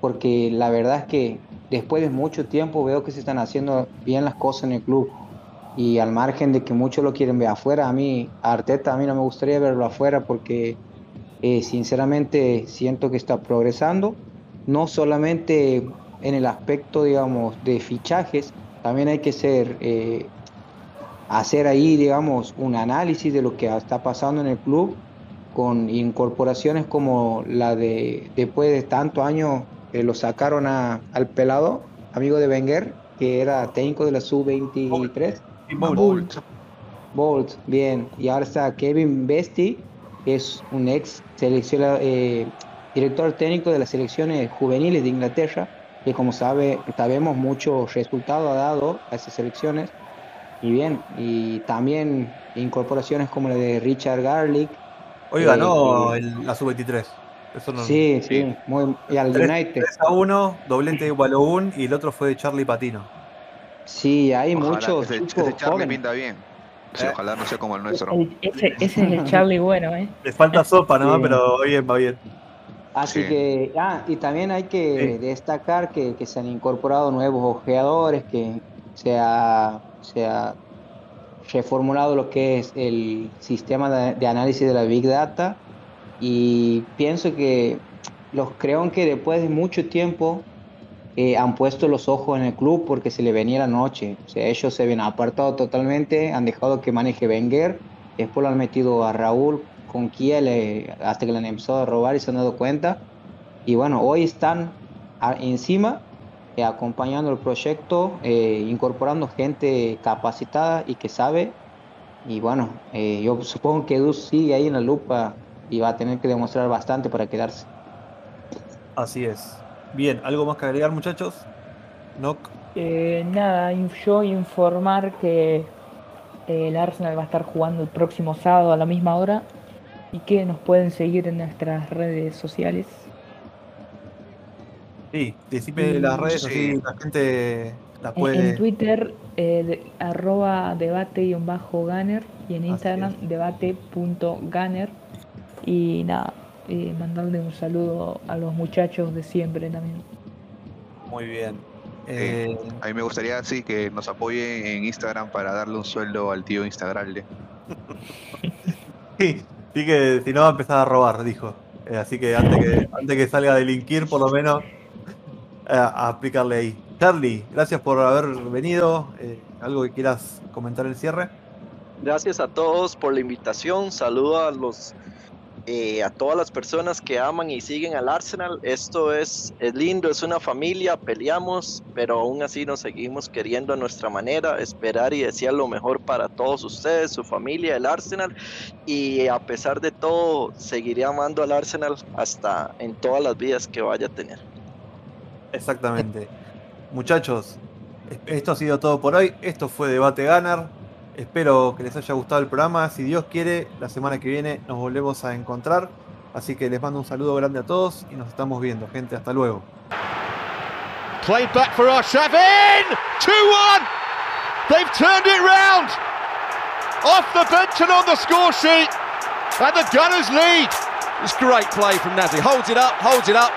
porque la verdad es que después de mucho tiempo veo que se están haciendo bien las cosas en el club. Y al margen de que muchos lo quieren ver afuera, a mí, a Arteta, a mí no me gustaría verlo afuera porque eh, sinceramente siento que está progresando, no solamente en el aspecto, digamos, de fichajes, también hay que ser, eh, hacer ahí, digamos, un análisis de lo que está pasando en el club con incorporaciones como la de después de tantos años que lo sacaron a, al pelado, amigo de Wenger, que era técnico de la sub-23. Bolt. Bolt, bien. Y ahora está Kevin Besti, que es un ex selecciona- eh, director técnico de las selecciones juveniles de Inglaterra, que como sabe, sabemos muchos resultados ha dado a esas selecciones. Y bien, y también incorporaciones como la de Richard Garlic. Hoy ganó eh, el- la sub-23. Eso no- Sí, sí. sí, muy, y al 3, United. 3 a 1, doblete de Balogun y el otro fue de Charlie Patino. Sí, hay Ojalá, muchos ese, chicos ese Charlie jóvenes. pinta bien. Sí, Eh. Ojalá no sea como el nuestro. Ese, ese es el Charlie bueno, ¿eh? Le falta sopa nomás, Sí. pero bien, va bien. Así Sí. que, ah, y también hay que Sí. destacar que, que se han incorporado nuevos ojeadores, que se ha, se ha reformulado lo que es el sistema de, análisis de la Big Data y pienso que los creo que después de mucho tiempo eh, han puesto los ojos en el club porque se le venía la noche. O sea, ellos se habían apartado totalmente, han dejado que maneje Wenger, después lo han metido a Raúl con Kiel eh, hasta que le han empezado a robar y se han dado cuenta. Y bueno, hoy están encima acompañando el proyecto, eh, incorporando gente capacitada y que sabe. Y bueno, eh, yo supongo que Edu sigue ahí en la lupa y va a tener que demostrar bastante para quedarse. Así es. Bien, ¿algo más que agregar, muchachos? Nock. Eh, nada, yo informar que eh, el Arsenal va a estar jugando el próximo sábado a la misma hora y que nos pueden seguir en nuestras redes sociales. Sí, decime las redes, Sí. así la gente la En, puede. en Twitter, eh, de- arroba debate-gunner y en Así Instagram es. debate.gunner. Y nada, eh, mandarle un saludo a los muchachos de siempre también. Muy bien. Eh, A mí me gustaría, sí, que nos apoyen en Instagram para darle un sueldo al tío Instagram. sí, sí que si no va a empezar a robar, dijo. Eh, así que antes que antes que salga a delinquir, por lo menos a aplicarle ahí. Charlie, gracias por haber venido. Eh, ¿Algo que quieras comentar el cierre? Gracias a todos por la invitación. Saludo a los eh, a todas las personas que aman y siguen al Arsenal. Esto es, es lindo, es una familia, peleamos, pero aún así nos seguimos queriendo a nuestra manera, esperar y desear lo mejor para todos ustedes, su familia, el Arsenal. Y a pesar de todo, seguiré amando al Arsenal hasta en todas las vidas que vaya a tener. Exactamente. Muchachos, esto ha sido todo por hoy. Esto fue Debate Ganar. Espero que les haya gustado el programa. Si Dios quiere, la semana que viene nos volvemos a encontrar. Así que les mando un saludo grande a todos y nos estamos viendo, gente. Hasta luego. Played back for Arshavin! 2-1! They've turned it round! Off the bench and on the score sheet! And the Gunners lead! It's great play from Nazi. Holds it up, holds it up,